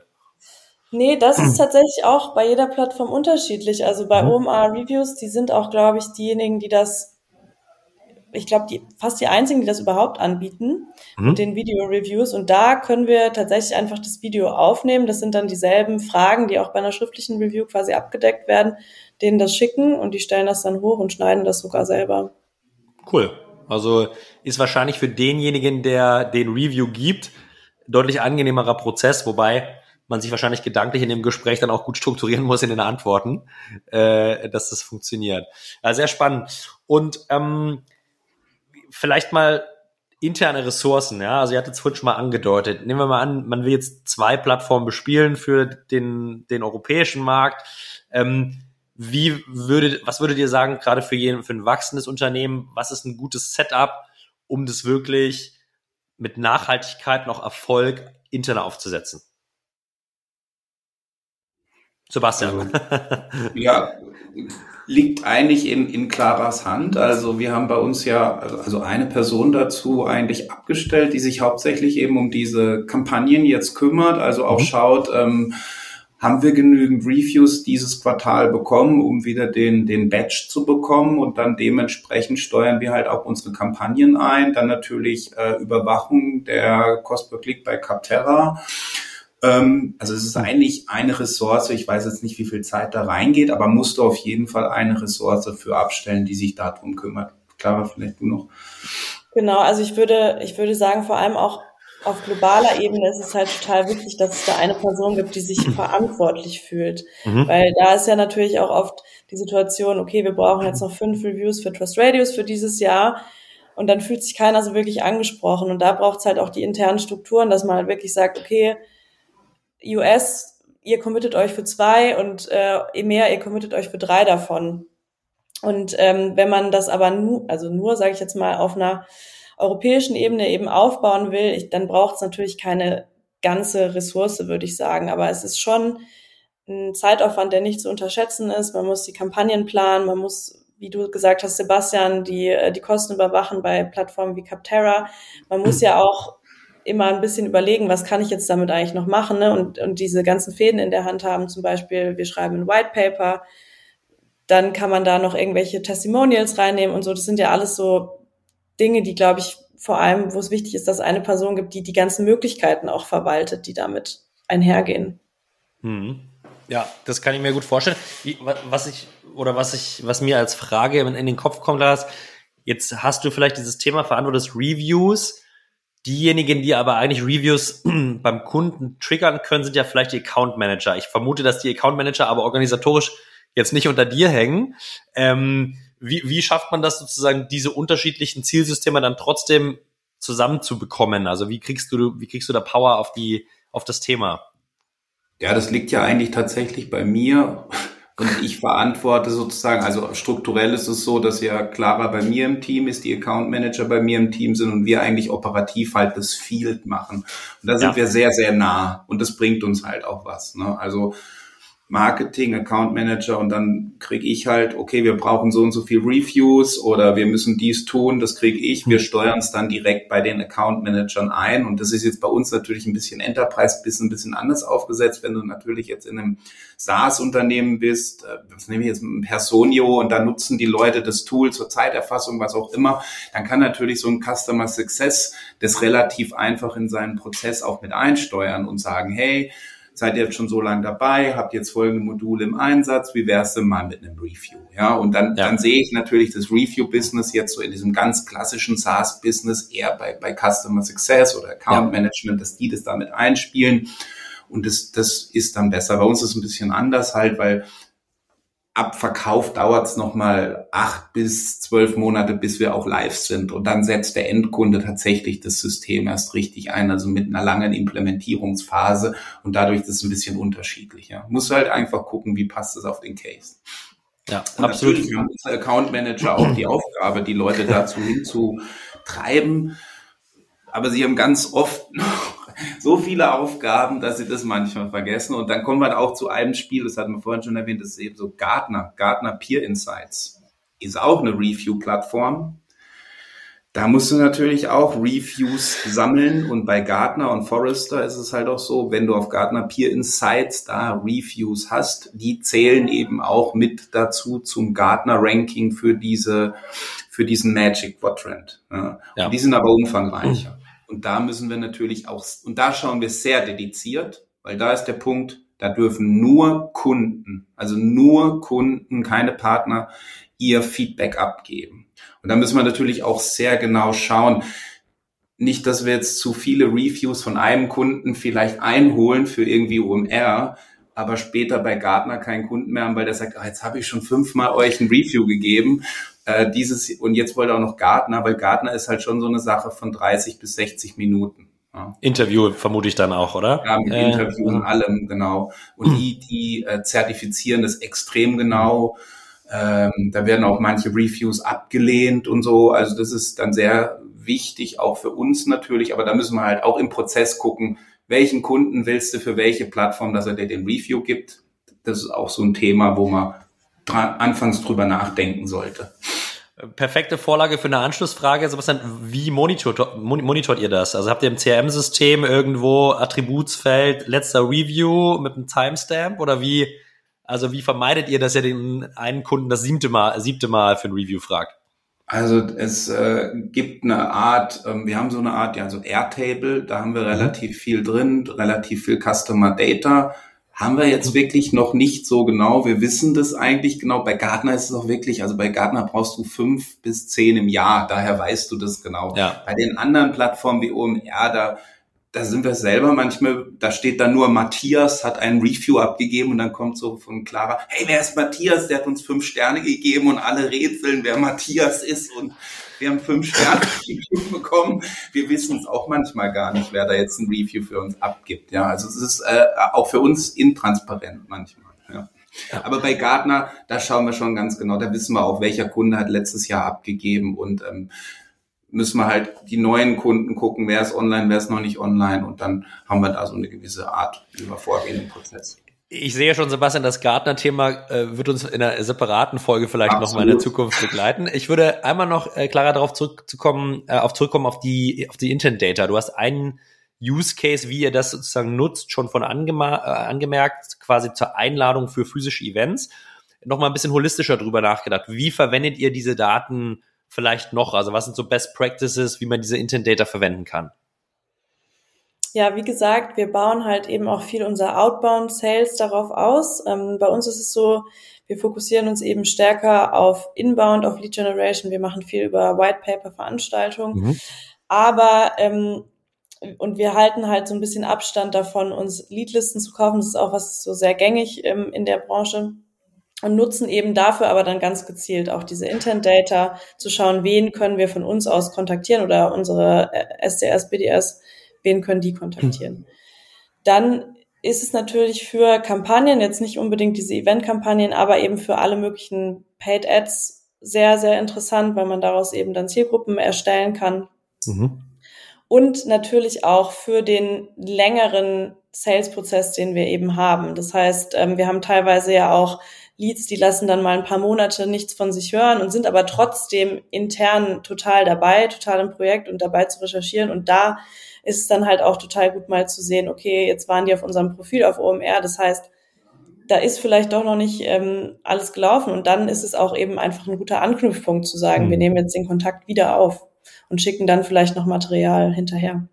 Nee, das ist tatsächlich auch bei jeder Plattform unterschiedlich. Also bei mhm. OMR Reviews, die sind auch, glaube ich, diejenigen, die das ich glaube, die, fast die einzigen, die das überhaupt anbieten mhm. mit den Video-Reviews. Und da können wir tatsächlich einfach das Video aufnehmen. Das sind dann dieselben Fragen, die auch bei einer schriftlichen Review quasi abgedeckt werden, denen das schicken und die stellen das dann hoch und schneiden das sogar selber. Cool. Also ist wahrscheinlich für denjenigen, der den Review gibt, deutlich angenehmerer Prozess, wobei man sich wahrscheinlich gedanklich in dem Gespräch dann auch gut strukturieren muss in den Antworten, äh, dass das funktioniert. Ja, sehr spannend. Und ähm, vielleicht mal interne Ressourcen, ja, also ihr hattet es vorhin schon mal angedeutet. Nehmen wir mal an, man will jetzt zwei Plattformen bespielen für den, den europäischen Markt. Ähm, wie würde, was würdet ihr sagen, gerade für, jeden, für ein wachsendes Unternehmen, was ist ein gutes Setup, um das wirklich mit Nachhaltigkeit noch Erfolg intern aufzusetzen? Sebastian. Also, ja, liegt eigentlich in, in Claras Hand. Also wir haben bei uns ja also eine Person dazu eigentlich abgestellt, die sich hauptsächlich eben um diese Kampagnen jetzt kümmert, also auch mhm. schaut, ähm, haben wir genügend Reviews dieses Quartal bekommen, um wieder den, den Badge zu bekommen und dann dementsprechend steuern wir halt auch unsere Kampagnen ein. Dann natürlich äh, Überwachung der Cost per Click bei Capterra ähm, also es ist eigentlich eine Ressource, ich weiß jetzt nicht, wie viel Zeit da reingeht, aber musst du auf jeden Fall eine Ressource für abstellen, die sich darum kümmert. Clara, vielleicht du noch. Genau, also ich würde, ich würde sagen, vor allem auch auf globaler Ebene ist es halt total wichtig, dass es da eine Person gibt, die sich verantwortlich fühlt. Mhm. Weil da ist ja natürlich auch oft die Situation, okay, wir brauchen jetzt noch fünf Reviews für Trust Radius für dieses Jahr. Und dann fühlt sich keiner so wirklich angesprochen. Und da braucht es halt auch die internen Strukturen, dass man halt wirklich sagt, okay, US, ihr committet euch für zwei und äh, EMEA, ihr committet euch für drei davon. Und ähm, wenn man das aber nur, also nur, sage ich jetzt mal, auf einer europäischen Ebene eben aufbauen will, ich, dann braucht es natürlich keine ganze Ressource, würde ich sagen. Aber es ist schon ein Zeitaufwand, der nicht zu unterschätzen ist. Man muss die Kampagnen planen, man muss, wie du gesagt hast, Sebastian, die, äh, die Kosten überwachen bei Plattformen wie Capterra. Man muss ja auch immer ein bisschen überlegen, was kann ich jetzt damit eigentlich noch machen ne? und, und diese ganzen Fäden in der Hand haben. Zum Beispiel, wir schreiben ein White Paper, dann kann man da noch irgendwelche Testimonials reinnehmen und so. Das sind ja alles so Dinge, die, glaube ich, vor allem, wo es wichtig ist, dass eine Person gibt, die die ganzen Möglichkeiten auch verwaltet, die damit einhergehen. Mhm. Ja, das kann ich mir gut vorstellen. Was ich oder was ich, was mir als Frage in den Kopf kommt, Lars, jetzt hast du vielleicht dieses Thema verantwortest Reviews. Diejenigen, die aber eigentlich Reviews beim Kunden triggern können, sind ja vielleicht die Account Manager. Ich vermute, dass die Account Manager aber organisatorisch jetzt nicht unter dir hängen. Ähm, wie, wie schafft man das sozusagen, diese unterschiedlichen Zielsysteme dann trotzdem zusammenzubekommen? Also wie kriegst du, wie kriegst du da Power auf die, auf das Thema? Ja, das liegt ja eigentlich tatsächlich bei mir. Und ich verantworte sozusagen, also strukturell ist es so, dass ja Clara bei mir im Team ist, die Account Manager bei mir im Team sind und wir eigentlich operativ halt das Field machen. Und da sind ja. wir sehr, sehr nah und das bringt uns halt auch was. Ne? Also Marketing, Account Manager und dann kriege ich halt, okay, wir brauchen so und so viel Reviews oder wir müssen dies tun, das kriege ich. Wir steuern es dann direkt bei den Account Managern ein. Und das ist jetzt bei uns natürlich ein bisschen Enterprise bisschen ein bisschen anders aufgesetzt, wenn du natürlich jetzt in einem SaaS-Unternehmen bist, äh, das nehme ich jetzt ein Personio und da nutzen die Leute das Tool zur Zeiterfassung, was auch immer, dann kann natürlich so ein Customer Success das relativ einfach in seinen Prozess auch mit einsteuern und sagen, hey, seid ihr jetzt schon so lange dabei, habt jetzt folgende Module im Einsatz, wie wär's denn mal mit einem Review? Ja, und dann, ja. dann sehe ich natürlich das Review-Business jetzt so in diesem ganz klassischen SaaS-Business eher bei, bei Customer Success oder Account Management, dass die das damit einspielen. Und das, das ist dann besser. Bei uns ist es ein bisschen anders halt, weil ab Verkauf dauert es nochmal acht bis zwölf Monate, bis wir auch live sind. Und dann setzt der Endkunde tatsächlich das System erst richtig ein, also mit einer langen Implementierungsphase. Und dadurch ist es ein bisschen unterschiedlicher. Muss halt einfach gucken, wie passt es auf den Case. Ja, und absolut. Natürlich haben unsere Account Manager auch die Aufgabe, die Leute dazu hinzutreiben. Aber sie haben ganz oft so viele Aufgaben, dass sie das manchmal vergessen. Und dann kommen wir auch zu einem Spiel, das hatten wir vorhin schon erwähnt, das ist eben so Gartner, Gartner Peer Insights. Ist auch eine Review-Plattform. Da musst du natürlich auch Reviews sammeln und bei Gartner und Forrester ist es halt auch so, wenn du auf Gartner Peer Insights da Reviews hast, die zählen eben auch mit dazu zum Gartner Ranking für diese, für diesen Magic Quadrant. Ja. Ja. Und die sind aber umfangreicher. Und da müssen wir natürlich auch, und da schauen wir sehr dediziert, weil da ist der Punkt, da dürfen nur Kunden, also nur Kunden, keine Partner, ihr Feedback abgeben. Und da müssen wir natürlich auch sehr genau schauen, nicht, dass wir jetzt zu viele Reviews von einem Kunden vielleicht einholen für irgendwie OMR, aber später bei Gartner keinen Kunden mehr haben, weil der sagt, ah, jetzt habe ich schon fünfmal euch ein Review gegeben äh, dieses, und jetzt wollte auch noch Gartner, weil Gartner ist halt schon so eine Sache von 30 bis 60 Minuten. Ja. Interview vermute ich dann auch, oder? Ja, mit äh, Interview und allem, genau. Und die, die äh, zertifizieren das extrem genau. Ähm, da werden auch manche Reviews abgelehnt und so. Also das ist dann sehr wichtig, auch für uns natürlich. Aber da müssen wir halt auch im Prozess gucken, welchen Kunden willst du für welche Plattform, dass er dir den Review gibt. Das ist auch so ein Thema, wo man anfangs drüber nachdenken sollte. Perfekte Vorlage für eine Anschlussfrage. Sebastian, wie monitort, monitort ihr das? Also habt ihr im CRM-System irgendwo Attributsfeld, letzter Review mit einem Timestamp oder wie, also wie vermeidet ihr, dass ihr den einen Kunden das siebte Mal, siebte Mal für ein Review fragt? Also es äh, gibt eine Art, ähm, wir haben so eine Art, ja, so Airtable, da haben wir mhm. relativ viel drin, relativ viel Customer Data haben wir jetzt wirklich noch nicht so genau. Wir wissen das eigentlich genau. Bei Gartner ist es auch wirklich, also bei Gartner brauchst du fünf bis zehn im Jahr. Daher weißt du das genau. Ja. Bei den anderen Plattformen wie OMR, da, da sind wir selber manchmal, da steht dann nur Matthias hat ein Review abgegeben und dann kommt so von Clara, hey, wer ist Matthias? Der hat uns fünf Sterne gegeben und alle rätseln, wer Matthias ist und wir haben fünf Sterne bekommen. Wir wissen es auch manchmal gar nicht, wer da jetzt ein Review für uns abgibt. Ja, also es ist äh, auch für uns intransparent manchmal. Ja. Aber bei Gartner, da schauen wir schon ganz genau, da wissen wir auch, welcher Kunde hat letztes Jahr abgegeben und ähm, müssen wir halt die neuen Kunden gucken, wer ist online, wer ist noch nicht online und dann haben wir da so eine gewisse Art, wie wir vorgehen im Prozess. Ich sehe schon, Sebastian, das Gartner-Thema äh, wird uns in einer separaten Folge vielleicht noch mal in der Zukunft begleiten. Ich würde einmal noch, äh, Clara, darauf zurückzukommen, äh, auf zurückkommen auf die, auf die Intent Data. Du hast einen Use Case, wie ihr das sozusagen nutzt, schon von äh, angemerkt, quasi zur Einladung für physische Events. Noch mal ein bisschen holistischer drüber nachgedacht. Wie verwendet ihr diese Daten vielleicht noch? Also was sind so Best Practices, wie man diese Intent Data verwenden kann? Ja, wie gesagt, wir bauen halt eben auch viel unser Outbound Sales darauf aus. Ähm, bei uns ist es so, wir fokussieren uns eben stärker auf Inbound, auf Lead Generation. Wir machen viel über White Paper Veranstaltungen. Mhm. Aber ähm, und wir halten halt so ein bisschen Abstand davon, uns Leadlisten zu kaufen. Das ist auch was so sehr gängig ähm, in der Branche und nutzen eben dafür aber dann ganz gezielt auch diese Intent Data zu schauen, wen können wir von uns aus kontaktieren oder unsere SDS, äh, BDS wen können die kontaktieren. Hm. Dann ist es natürlich für Kampagnen, jetzt nicht unbedingt diese Event-Kampagnen, aber eben für alle möglichen Paid Ads sehr, sehr interessant, weil man daraus eben dann Zielgruppen erstellen kann. Mhm. Und natürlich auch für den längeren Sales-Prozess, den wir eben haben. Das heißt, ähm, wir haben teilweise ja auch Leads, die lassen dann mal ein paar Monate nichts von sich hören und sind aber trotzdem intern total dabei, total im Projekt und dabei zu recherchieren. Und da ist es dann halt auch total gut mal zu sehen, okay, jetzt waren die auf unserem Profil auf OMR, das heißt, da ist vielleicht doch noch nicht ähm, alles gelaufen und dann ist es auch eben einfach ein guter Anknüpfpunkt zu sagen, mhm. wir nehmen jetzt den Kontakt wieder auf und schicken dann vielleicht noch Material hinterher.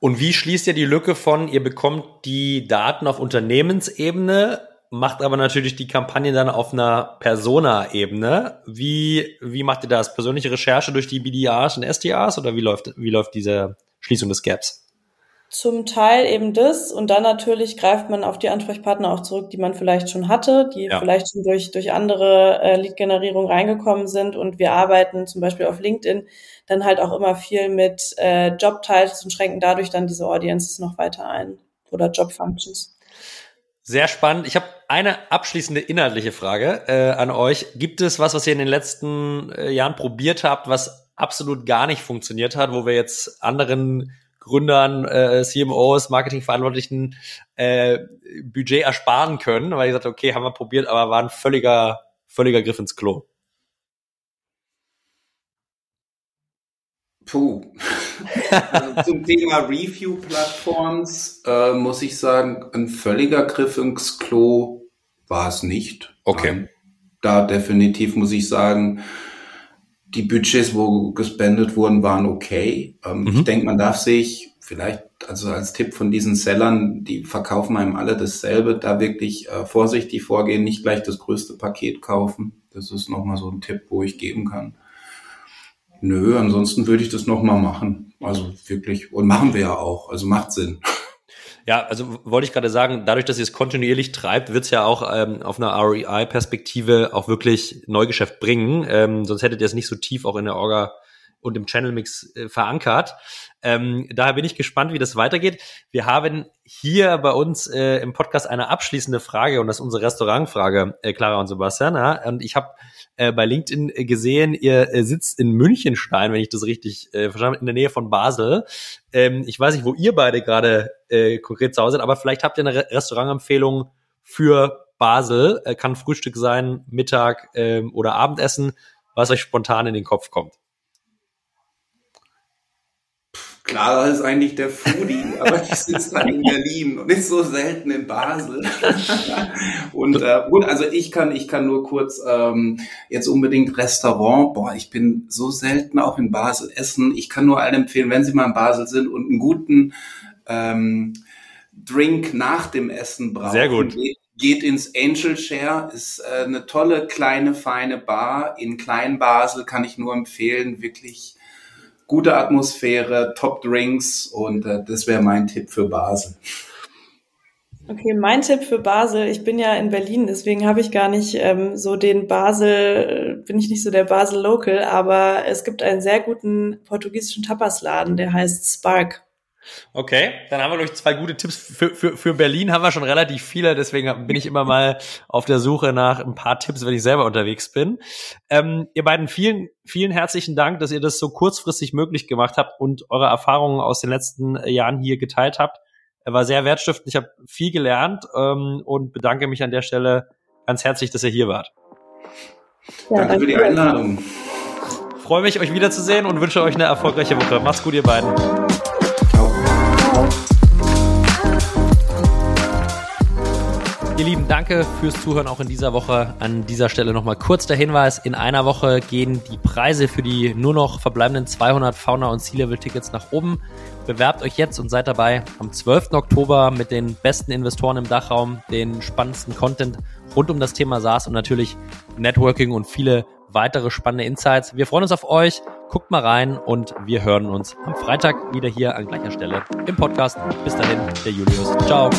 Und wie schließt ihr die Lücke von, ihr bekommt die Daten auf Unternehmensebene, macht aber natürlich die Kampagne dann auf einer Persona-Ebene. Wie, wie macht ihr das? Persönliche Recherche durch die BDAs und SDAs oder wie läuft, wie läuft diese Schließung des Gaps? Zum Teil eben das und dann natürlich greift man auf die Ansprechpartner auch zurück, die man vielleicht schon hatte, die ja. vielleicht schon durch, durch andere äh, Lead-Generierung reingekommen sind und wir arbeiten zum Beispiel auf LinkedIn dann halt auch immer viel mit äh, Job-Titles und schränken dadurch dann diese Audiences noch weiter ein oder Job-Functions. Sehr spannend. Ich habe eine abschließende inhaltliche Frage äh, an euch. Gibt es was, was ihr in den letzten äh, Jahren probiert habt, was absolut gar nicht funktioniert hat, wo wir jetzt anderen Gründern, äh, CMOs, Marketingverantwortlichen äh, Budget ersparen können, weil ich gesagt okay, haben wir probiert, aber war ein völliger, völliger Griff ins Klo. Puh. Also zum Thema Review-Plattforms äh, muss ich sagen, ein völliger Griff ins Klo war es nicht. Okay. Ähm, da definitiv muss ich sagen, die Budgets, wo gespendet wurden, waren okay. Ähm, mhm. Ich denke, man darf sich vielleicht, also als Tipp von diesen Sellern, die verkaufen einem alle dasselbe, da wirklich äh, vorsichtig vorgehen, nicht gleich das größte Paket kaufen. Das ist nochmal so ein Tipp, wo ich geben kann. Nö, ansonsten würde ich das nochmal machen. Also wirklich, und machen wir ja auch, also macht Sinn. Ja, also wollte ich gerade sagen, dadurch, dass ihr es kontinuierlich treibt, wird es ja auch ähm, auf einer REI-Perspektive auch wirklich Neugeschäft bringen. Ähm, sonst hättet ihr es nicht so tief auch in der Orga und im Channel Mix äh, verankert. Ähm, daher bin ich gespannt, wie das weitergeht. Wir haben hier bei uns äh, im Podcast eine abschließende Frage und das ist unsere Restaurantfrage, äh, Clara und Sebastian. Ja? Und ich habe äh, bei LinkedIn gesehen, ihr äh, sitzt in Münchenstein, wenn ich das richtig äh, verstanden habe, in der Nähe von Basel. Ähm, ich weiß nicht, wo ihr beide gerade äh, konkret zu Hause seid, aber vielleicht habt ihr eine Re Restaurantempfehlung für Basel. Äh, kann Frühstück sein, Mittag ähm, oder Abendessen, was euch spontan in den Kopf kommt. Clara ist eigentlich der Foodie, aber ich sitze dann in Berlin und ist so selten in Basel. und äh, gut, also ich kann, ich kann nur kurz ähm, jetzt unbedingt Restaurant. Boah, ich bin so selten auch in Basel essen. Ich kann nur allen empfehlen, wenn Sie mal in Basel sind und einen guten ähm, Drink nach dem Essen brauchen. Sehr gut. Geht, geht ins Angel Share, ist äh, eine tolle, kleine, feine Bar. In Kleinbasel kann ich nur empfehlen, wirklich gute Atmosphäre, Top Drinks und äh, das wäre mein Tipp für Basel. Okay, mein Tipp für Basel, ich bin ja in Berlin, deswegen habe ich gar nicht ähm, so den Basel, bin ich nicht so der Basel Local, aber es gibt einen sehr guten portugiesischen Tapasladen, der heißt Spark. Okay, dann haben wir, ich, zwei gute Tipps. Für, für, für Berlin haben wir schon relativ viele, deswegen bin ich immer mal auf der Suche nach ein paar Tipps, wenn ich selber unterwegs bin. Ähm, ihr beiden, vielen, vielen herzlichen Dank, dass ihr das so kurzfristig möglich gemacht habt und eure Erfahrungen aus den letzten Jahren hier geteilt habt. Er war sehr wertstiftend. Ich habe viel gelernt ähm, und bedanke mich an der Stelle ganz herzlich, dass ihr hier wart. Ja, danke für die Einladung. Freue mich, euch wiederzusehen und wünsche euch eine erfolgreiche Woche. Macht's gut, ihr beiden. Ihr Lieben, danke fürs Zuhören auch in dieser Woche. An dieser Stelle nochmal kurz der Hinweis. In einer Woche gehen die Preise für die nur noch verbleibenden 200 Fauna- und C-Level-Tickets nach oben. Bewerbt euch jetzt und seid dabei am 12. Oktober mit den besten Investoren im Dachraum, den spannendsten Content rund um das Thema SaaS und natürlich Networking und viele weitere spannende Insights. Wir freuen uns auf euch. Guckt mal rein und wir hören uns am Freitag wieder hier an gleicher Stelle im Podcast. Bis dahin, der Julius. Ciao.